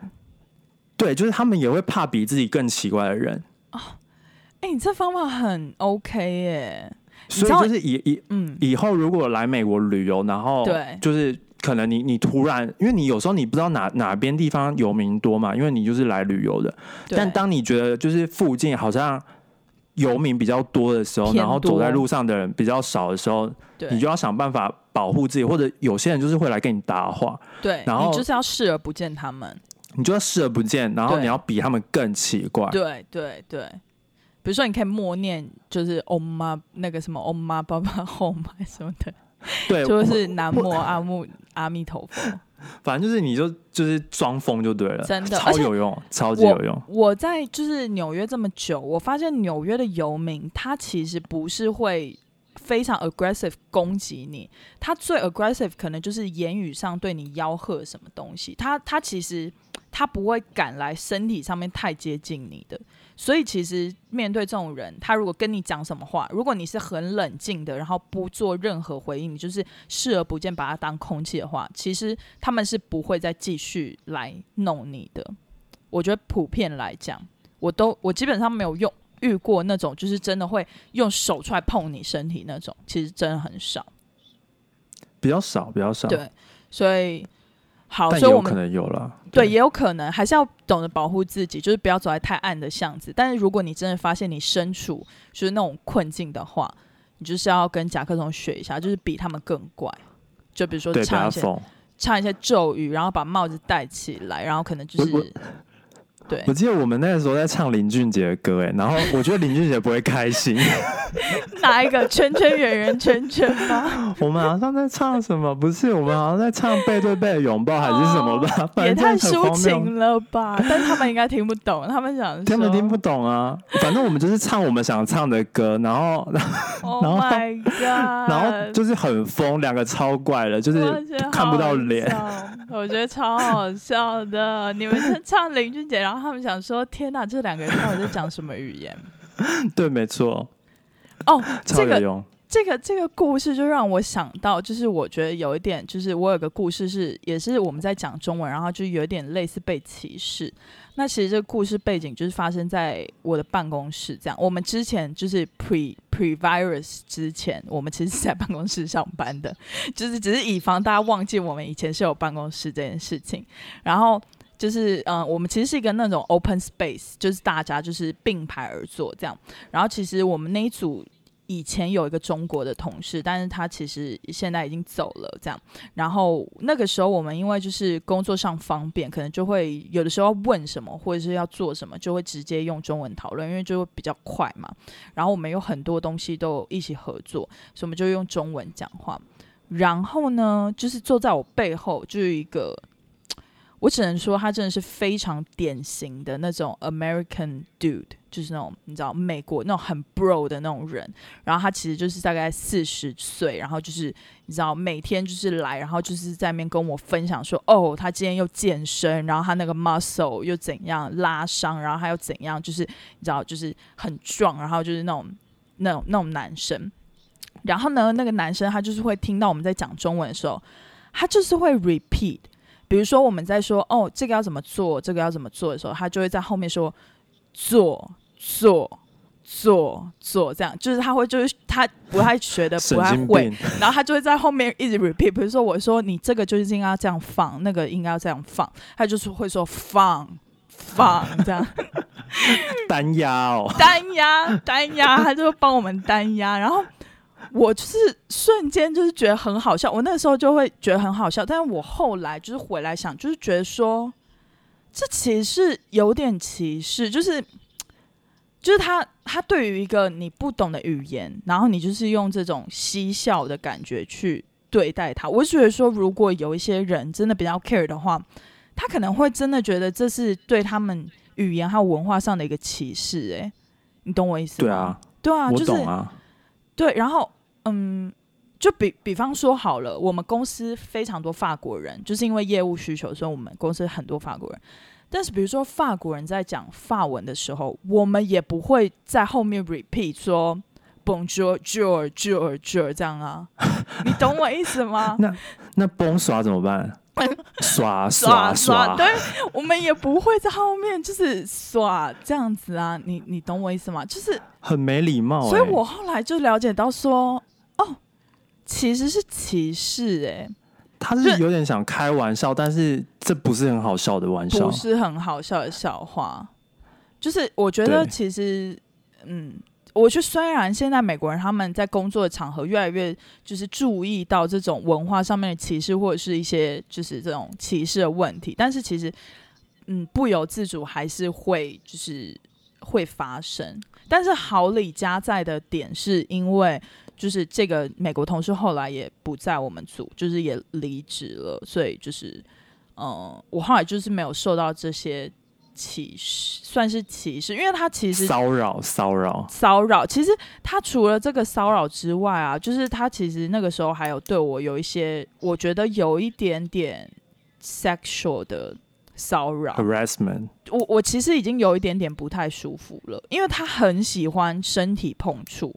B: 对，就是他们也会怕比自己更奇怪的人哦，
A: 哎、你这方法很 OK 耶。
B: 所以就是以以
A: 嗯，
B: 以后如果来美国旅游，然后
A: 对。
B: 就是可能你你突然，因为你有时候你不知道哪哪边地方游民多嘛，因为你就是来旅游的，但当你觉得就是附近好像游民比较多的时候，然后走在路上的人比较少的时候，你就要想办法保护自己，或者有些人就是会来跟你搭话，
A: 对，
B: 然后
A: 你就是要视而不见他们。
B: 你就要视而不见，然后你要比他们更奇怪。
A: 对对对，比如说你可以默念，就是欧妈那个什么欧妈爸爸后妈什么的，
B: 对，
A: 就是南无阿弥阿弥陀佛。
B: 反正就是你就就是装疯就对了，
A: 真的
B: 超有用，超级有用。
A: 我在就是纽约这么久，我发现纽约的游民他其实不是会非常 aggressive 攻击你，他最 aggressive 可能就是言语上对你吆喝什么东西，他他其实他不会敢来身体上面太接近你的。所以其实面对这种人，他如果跟你讲什么话，如果你是很冷静的，然后不做任何回应，你就是视而不见，把他当空气的话，其实他们是不会再继续来弄你的。我觉得普遍来讲，我都我基本上没有用遇过那种，就是真的会用手出来碰你身体那种，其实真的很少，
B: 比较少，比较少。
A: 对，所以。好，所以我们
B: 可能有了。
A: 对，也有可能，还是要懂得保护自己，就是不要走在太暗的巷子。但是如果你真的发现你身处就是那种困境的话，你就是要跟甲壳虫学一下，就是比他们更怪。就比如说唱一些唱一些咒语，然后把帽子戴起来，然后可能就是。对，
B: 我记得我们那个时候在唱林俊杰的歌，哎，然后我觉得林俊杰不会开心。
A: 哪一个圈圈圆圆圈圈吗？
B: 我们好像在唱什么？不是，我们好像在唱背对背的拥抱，还是什么吧？
A: 也太抒情了吧！但他们应该听不懂，他们想
B: 他们听不懂啊。反正我们就是唱我们想唱的歌，然后，然后，然后就是很疯，两个超怪的，就是看不到脸。
A: 我觉得超好笑的，你们在唱林俊杰，然后他们想说：“天哪，这两个人到底在讲什么语言？”
B: 对，没错。
A: 哦，这个这个这个故事就让我想到，就是我觉得有一点，就是我有个故事是，也是我们在讲中文，然后就有点类似被歧视。那其实这个故事背景就是发生在我的办公室，这样。我们之前就是 pre pre virus 之前，我们其实是在办公室上班的，就是只是以防大家忘记我们以前是有办公室这件事情。然后就是嗯，我们其实是一个那种 open space，就是大家就是并排而坐这样。然后其实我们那一组。以前有一个中国的同事，但是他其实现在已经走了，这样。然后那个时候我们因为就是工作上方便，可能就会有的时候问什么或者是要做什么，就会直接用中文讨论，因为就会比较快嘛。然后我们有很多东西都一起合作，所以我们就用中文讲话。然后呢，就是坐在我背后就是一个。我只能说，他真的是非常典型的那种 American dude，就是那种你知道美国那种很 bro 的那种人。然后他其实就是大概四十岁，然后就是你知道每天就是来，然后就是在那边跟我分享说，哦，他今天又健身，然后他那个 muscle 又怎样拉伤，然后他又怎样，就是你知道就是很壮，然后就是那种那种那种男生。然后呢，那个男生他就是会听到我们在讲中文的时候，他就是会 repeat。比如说，我们在说“哦，这个要怎么做，这个要怎么做”的时候，他就会在后面说“做做做做”，这样就是他会就是他不太学的 不太会，然后他就会在后面一直 repeat。比如说，我说你这个就是应该要这样放，那个应该要这样放，他就是会说放放 这样。
B: 单压哦，
A: 单压单压，他就会帮我们单压，然后。我就是瞬间就是觉得很好笑，我那时候就会觉得很好笑，但是我后来就是回来想，就是觉得说，这其实是有点歧视，就是就是他他对于一个你不懂的语言，然后你就是用这种嬉笑的感觉去对待他，我觉得说，如果有一些人真的比较 care 的话，他可能会真的觉得这是对他们语言还有文化上的一个歧视，哎，你懂我意思吗？
B: 对啊，
A: 对啊，
B: 我懂啊，
A: 对，然后。嗯，就比比方说好了，我们公司非常多法国人，就是因为业务需求，所以我们公司很多法国人。但是比如说法国人在讲法文的时候，我们也不会在后面 repeat 说 Bonjour, jour, jour, jour 这样啊，你懂我意思吗？
B: 那那崩耍怎么办？耍
A: 耍
B: 耍，
A: 对，我们也不会在后面就是耍这样子啊，你你懂我意思吗？就是
B: 很没礼貌。
A: 所以我后来就了解到说。其实是歧视哎，
B: 他是有点想开玩笑，但是这不是很好笑的玩笑，
A: 不是很好笑的笑话。就是我觉得其实，嗯，我觉得虽然现在美国人他们在工作的场合越来越就是注意到这种文化上面的歧视或者是一些就是这种歧视的问题，但是其实，嗯，不由自主还是会就是会发生。但是好李家在的点是因为。就是这个美国同事后来也不在我们组，就是也离职了，所以就是，嗯，我后来就是没有受到这些歧视，算是歧视，因为他其实
B: 骚扰骚扰，
A: 骚扰。其实他除了这个骚扰之外啊，就是他其实那个时候还有对我有一些，我觉得有一点点 sexual 的骚扰。
B: harassment，
A: 我我其实已经有一点点不太舒服了，因为他很喜欢身体碰触，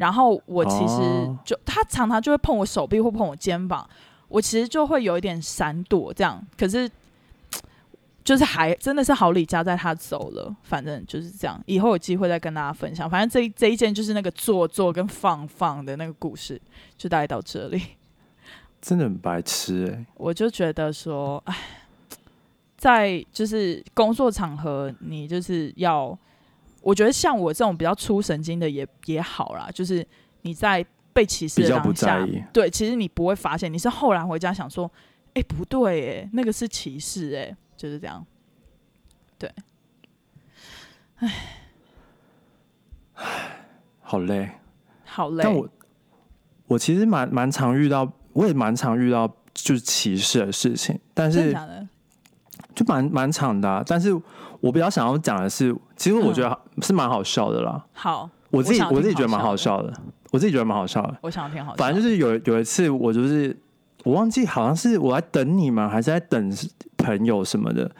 A: 然后我其实
B: 哦
A: 就、他常常就会碰我手臂或碰我肩膀，我其实就会有一点闪躲这样，可是就是还真的是好礼加在他走了，反正就是这样，以后有机会再跟大家分享。反正这这一件就是那个做作跟放放的那个故事，就大概到这里。
B: 真的很白痴哎、
A: 我就觉得说，哎，在就是工作场合，你就是要，我觉得像我这种比较粗神经的也也好啦，就是你在被歧视的当下。对，其实你不会发现，你是后来回家想说，哎、不对，哎，那个是歧视，哎，就是这样。
B: 好累。
A: 好累。
B: 但我我其实蛮蛮常遇到，我也蛮常遇到就是歧视的事情，但是？就蛮蛮长的啊、但是我比较想要讲的是，其实我觉得是蛮好笑的啦。
A: 好，
B: 我自己
A: 嗯我
B: 我自己觉得蛮
A: 好
B: 好笑的，我自己觉得蛮好笑的。
A: 我想听好笑。
B: 反正就是有有一次，我就是我忘记好像是我在等你们，还是在等朋友什么的。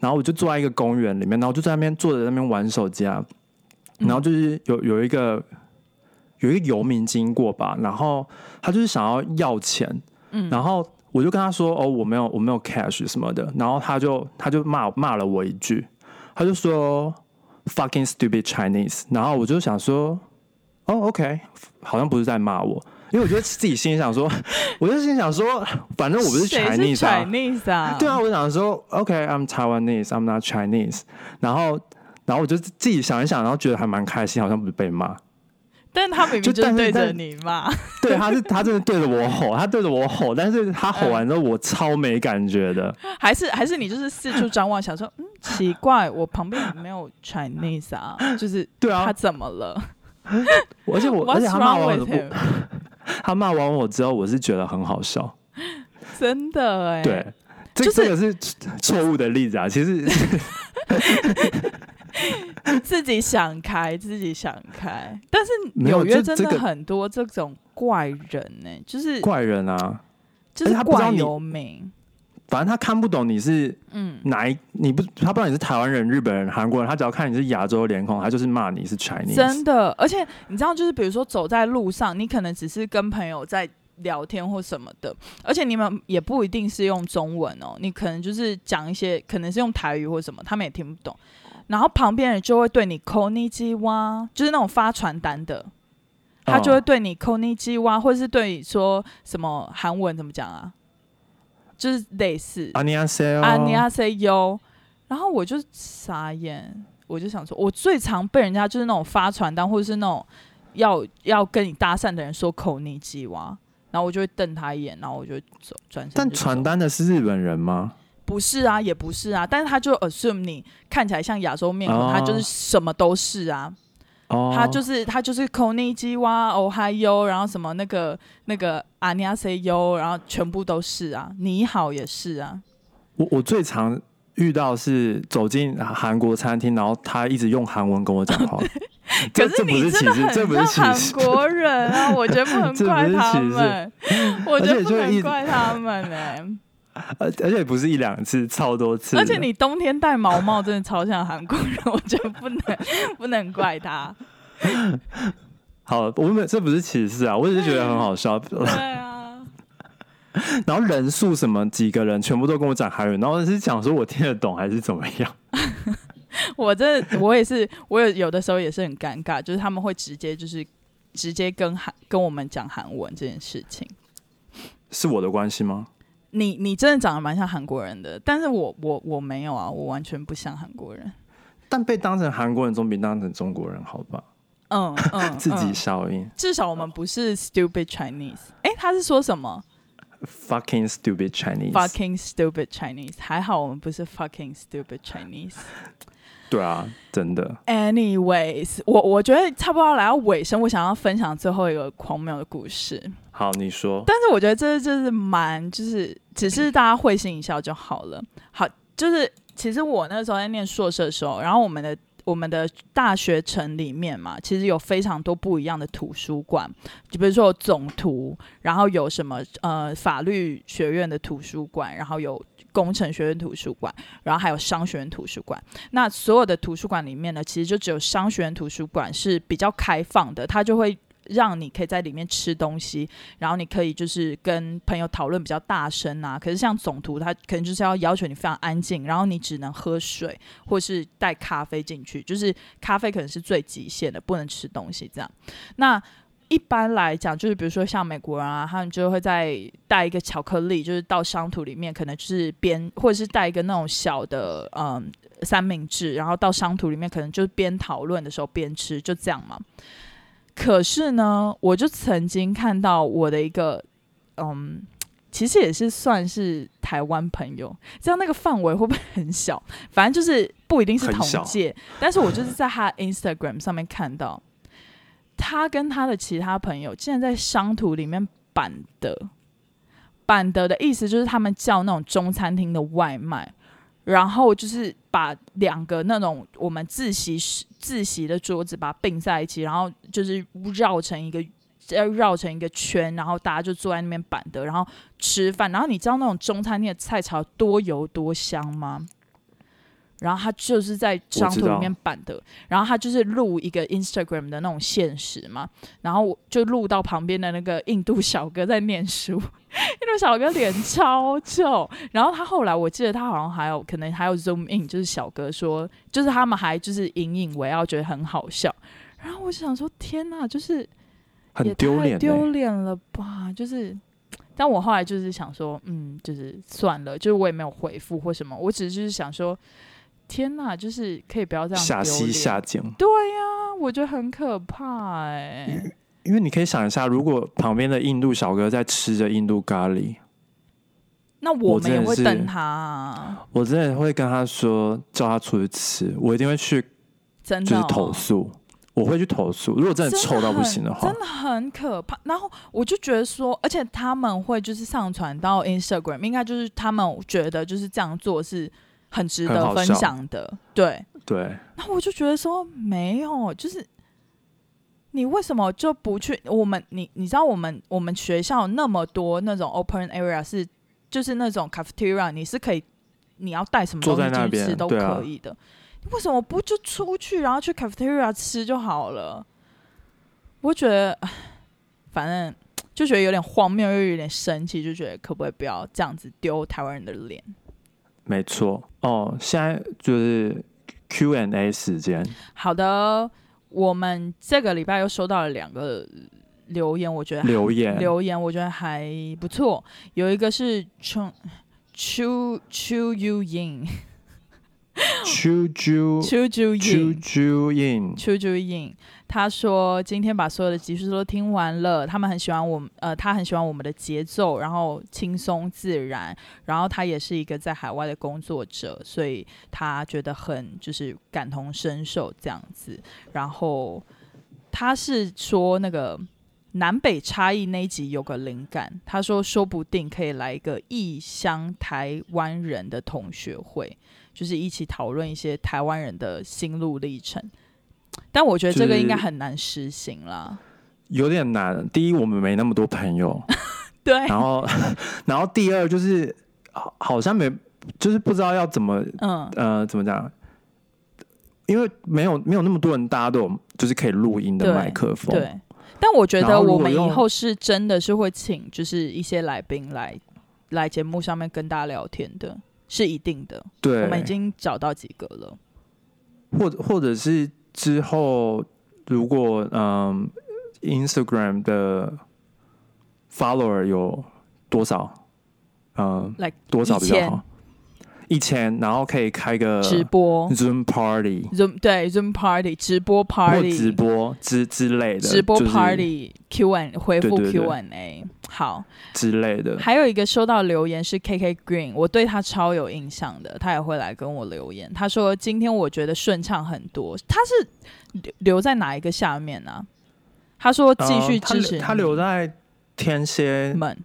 B: 然后我就坐在一个公园里面，然后我就在那边坐着在那边玩手机啊。然后就是有有一个有一个游民经过吧，然后他就是想要要钱，
A: 嗯
B: 然后我就跟他说：“哦，我没有我没有 cash 什么的。”然后他就他就骂骂了我一句，他就说 “fucking stupid Chinese”。然后我就想说：“哦，OK，好像不是在骂我。”因为我觉得自己心里想说，我就心里想说，反正我不是 Chinese 啊
A: ，Chinese 啊？
B: 对啊，我想说，OK，I'm、Taiwanese，I'm not Chinese。然后，然后我就自己想一想，然后觉得还蛮开心，好像不是被骂。
A: 但他明明
B: 就
A: 就是对着你骂，
B: 对，他是他真的对着我吼，他对着我吼，但是他吼完之后，我超没感觉的。
A: 还是还是你就是四处张望，想说，嗯，奇怪，我旁边没有 Chinese 啊，就是
B: 对啊
A: 他，怎么了
B: 而且我，而且他骂完我？他骂完我之后，我是觉得很好笑。
A: 真的哎，
B: 对，这、
A: 就是
B: 这个是错误的例子啊。其实
A: 自己想开，自己想开。但是纽约真的很多这种怪人呢、就是
B: 怪人啊，
A: 就是
B: 他不知道你
A: 怪游民。
B: 反正他看不懂你是
A: 嗯，
B: 哪一，你不他不知道你是台湾人、日本人、韩国人，他只要看你是亚洲脸孔，他就是骂你是 Chinese。
A: 真的，而且你知道，就是比如说走在路上，你可能只是跟朋友在聊天或什么的，而且你们也不一定是用中文哦，你可能就是讲一些，可能是用台语或什么，他们也听不懂。然后旁边人就会对你 j i w a 就是那种发传单的，他就会
B: 哦
A: 对你 j i w a 或者是对你说什么韩文怎么讲啊？就是类似
B: 阿尼亚塞
A: 啊，你要 say 然后我就傻眼，我就想说，我最常被人家就是那种发传单或者是那种要要跟你搭讪的人说口尼基哇，然后我就会瞪他一眼，然后我就走转身走。
B: 但传单的是日本人吗？
A: 不是啊，也不是啊，但是他就 assume 你看起来像亚洲面孔，
B: 哦。
A: 他就是什么都是啊，
B: 哦，
A: 他就是他就是口尼基哇哦嗨哟，然后什么那个那个 a n i a say yo，然后全部都是啊，你好也是啊，
B: 我我最常遇到是走进韩国餐厅，然后他一直用韩文跟我讲话。这
A: 可
B: 这不
A: 你真的
B: 是歧视，这不是。
A: 韩国人啊，我觉得不能 怪他们，我觉得不能怪他们哎、
B: 而而且不是一两次，超多次。
A: 而且你冬天戴毛帽真的超像韩国人，我觉得不能不能怪他。
B: 好，我们这不是歧视啊，我只是觉得很好笑。
A: 对啊，
B: 然后人数什么几个人，全部都跟我讲韩语，然后我是讲说我听得懂还是怎么样？
A: 我这我也是，我有有的时候也是很尴尬，就是他们会直接就是直接跟韩跟我们讲韩文这件事情。
B: 是我的关系吗？
A: 你你真的长得蛮像韩国人的，但是我我我没有啊，我完全不像韩国人。
B: 但被当成韩国人总比当成中国人好吧？
A: 嗯嗯，
B: 自己
A: 嗯
B: 效应、
A: 至少我们不是 stupid Chinese。哎，他是说什么
B: fucking stupid Chinese。
A: ？fucking stupid Chinese。还好我们不是 fucking stupid Chinese。
B: 对啊，真的。
A: Anyways，我我觉得差不多要来到尾声，我想要分享最后一个荒谬的故事。
B: 好，你说。
A: 但是我觉得这就是蛮，就是只是大家会心一笑就好了。好，就是其实我那时候在念硕士的时候，然后我们的我们的大学城里面嘛，其实有非常多不一样的图书馆，就比如说总图，然后有什么呃法律学院的图书馆，然后有工程学院图书馆，然后还有商学院图书馆。那所有的图书馆里面呢，其实就只有商学院图书馆是比较开放的，它就会。让你可以在里面吃东西，然后你可以就是跟朋友讨论比较大声啊。可是像总图，它可能就是要要求你非常安静，然后你只能喝水或是带咖啡进去，就是咖啡可能是最极限的，不能吃东西这样。那一般来讲，就是比如说像美国人啊，他们就会在带一个巧克力，就是到商图里面，可能就是边或者是带一个那种小的嗯三明治，然后到商图里面，可能就是边讨论的时候边吃，就这样嘛。可是呢，我就曾经看到我的一个，嗯，其实也是算是台湾朋友，这样那个范围会不会很小？反正就是不一定是同届，但是我就是在他 Instagram 上面看到，他跟他的其他朋友竟然在商图里面板的，板的的意思就是他们叫那种中餐厅的外卖。然后就是把两个那种我们自习室自习的桌子把它并在一起，然后就是绕成一个绕成一个圈，然后大家就坐在那边板凳，然后吃饭。然后你知道那种中餐厅的菜炒多油多香吗？然后他就是在张图里面板的，然后他就是录一个 Instagram 的那种现实嘛，然后就录到旁边的那个印度小哥在念书，印度小哥脸超臭，然后他后来我记得他好像还有可能还有 zoom in，就是小哥说，就是他们还就是引以为傲，觉得很好笑，然后我想说天哪，就是
B: 很丢脸，
A: 丢脸了吧？就是，但我后来就是想说，嗯，就是算了，就是我也没有回复或什么，我只是就是想说。天呐，就是可以不要这样
B: 下西下井。
A: 对呀，我觉得很可怕哎。
B: 因为你可以想一下，如果旁边的印度小哥在吃着印度咖喱，
A: 那我们也会等他。
B: 我真的会跟他说，叫他出去吃。我一定会去，
A: 真
B: 的就是投诉。我会去投诉。如果真的臭到不行的话，
A: 真的很可怕。然后我就觉得说，而且他们会就是上传到 Instagram，应该就是他们觉得就是这样做是。很值得分享的，对
B: 对。
A: 然后我就觉得说，没有，就是你为什么就不去？我们你你知道，我们我们学校那么多那种 open area 是，就是那种 cafeteria，你是可以，你要带什么东西进去吃都可以的。为什么不就出去，然后去 cafeteria 吃就好了？我觉得，反正就觉得有点荒谬，又有点生气，就觉得可不可以不要这样子丢台湾人的脸？
B: 没错哦，现在就是 Q and A 时间。
A: 好的，我们这个礼拜又收到了两个留言，我觉得
B: 留言
A: 留言我觉得还不错。有一个是从 Chu Chu Yu
B: Yin，Chu Chu
A: Chu Chu
B: Yin，Chu
A: Chu Yin。他说：“今天把所有的集数都听完了，他们很喜欢我，呃，他很喜欢我们的节奏，然后轻松自然，然后他也是一个在海外的工作者，所以他觉得很就是感同身受这样子。然后他是说那个南北差异那一集有个灵感，他说说不定可以来一个异乡台湾人的同学会，就是一起讨论一些台湾人的心路历程。”但我觉得这个应该很难实行了，
B: 有点难。第一，我们没那么多朋友，
A: 对。
B: 然后，然后第二就是好，好像没，就是不知道要怎么，嗯呃，怎么讲？因为没有没有那么多人，大家都有就是可以录音的麦克风。
A: 对。但我觉得我们以后是真的是会请，就是一些来宾来来节目上面跟大家聊天的，是一定的。
B: 对。
A: 我们已经找到几个了，
B: 或者或者是。之后，如果嗯，Instagram 的 follower 有多少？嗯，多少比较好？一千，然后可以开个
A: 直播
B: Zoom Party，Zoom
A: 对 Zoom Party 直播 Party
B: 直播之之类的
A: 直播 Party Q and 回复 Q and A 好
B: 之类的。
A: 还有一个收到留言是 K K Green，我对他超有印象的，他也会来跟我留言。他说今天我觉得顺畅很多。他是留留在哪一个下面呢？他说继续支持
B: 他留在天蝎
A: 们。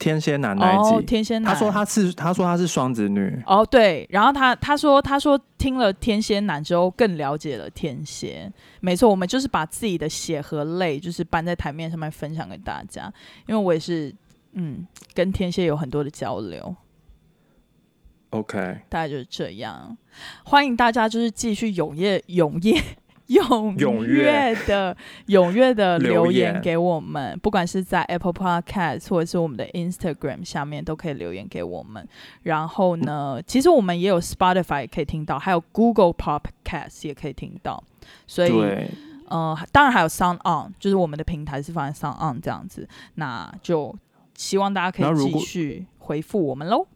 B: 天蝎男那一集，
A: 哦，天蝎男，
B: 他说他是他说他是双子女，
A: 哦，对，然后他他说他说听了天蝎男之后更了解了天蝎，没错，我们就是把自己的血和泪就是搬在台面上面分享给大家，因为我也是嗯跟天蝎有很多的交流
B: ，OK，
A: 大概就是这样，欢迎大家就是继续踊跃踊跃。踊
B: 踊
A: 跃
B: 跃
A: 的 踊跃的
B: 留
A: 留言
B: 言
A: 给我们，不管是在 Apple Podcast 或者是我们的 Instagram 下面都可以留言给我们。然后呢，其实我们也有 Spotify 也可以听到，还有 Google Podcast 也可以听到。所以
B: 对，
A: 呃，当然还有 Sound On，就是我们的平台是放在 Sound On 这样子。那就希望大家可以继续回复我们喽。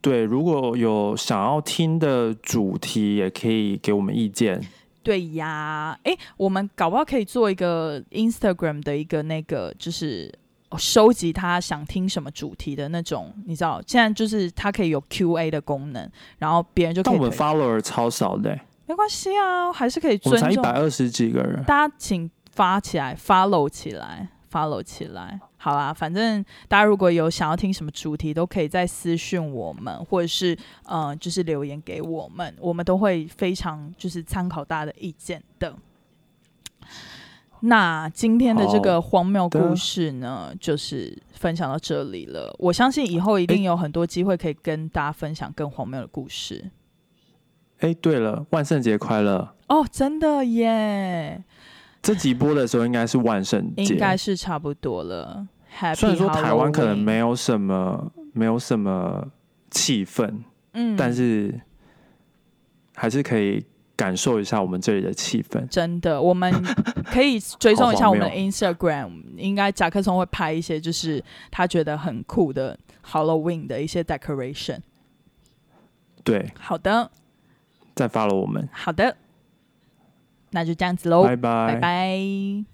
B: 对，如果有想要听的主题，也可以给我们意见。
A: 对呀，诶，我们搞不好可以做一个 Instagram 的一个那个，就是哦收集他想听什么主题的那种，你知道，现在就是它可以有 Q&A 的功能，然后别人就可
B: 但我们 follower 超少的、
A: 没关系啊，还是可以
B: 我们才一百二十几个人。
A: 大家，请发起来，follow 起来，follow 起来。好啦，反正大家如果有想要听什么主题，都可以在私讯我们，或者是呃，就是留言给我们，我们都会非常就是参考大家的意见的。那今天的这个荒谬故事呢，就是分享到这里了。我相信以后一定有很多机会可以跟大家分享更荒谬的故事。
B: 哎、对了，万圣节快乐！
A: 哦，真的耶，
B: 这集播的时候应该是万圣节，
A: 应该是差不多了。Happy
B: 虽然说台湾可能没有什么没有什么气氛，
A: 嗯，
B: 但是还是可以感受一下我们这里的气氛。
A: 真的，我们可以追踪一下我们的 Instagram，应该甲克松会拍一些就是他觉得很酷的 Halloween 的一些 decoration。
B: 对，
A: 好的，
B: 再 follow 我们，
A: 好的，那就这样子喽，
B: 拜拜。
A: 拜拜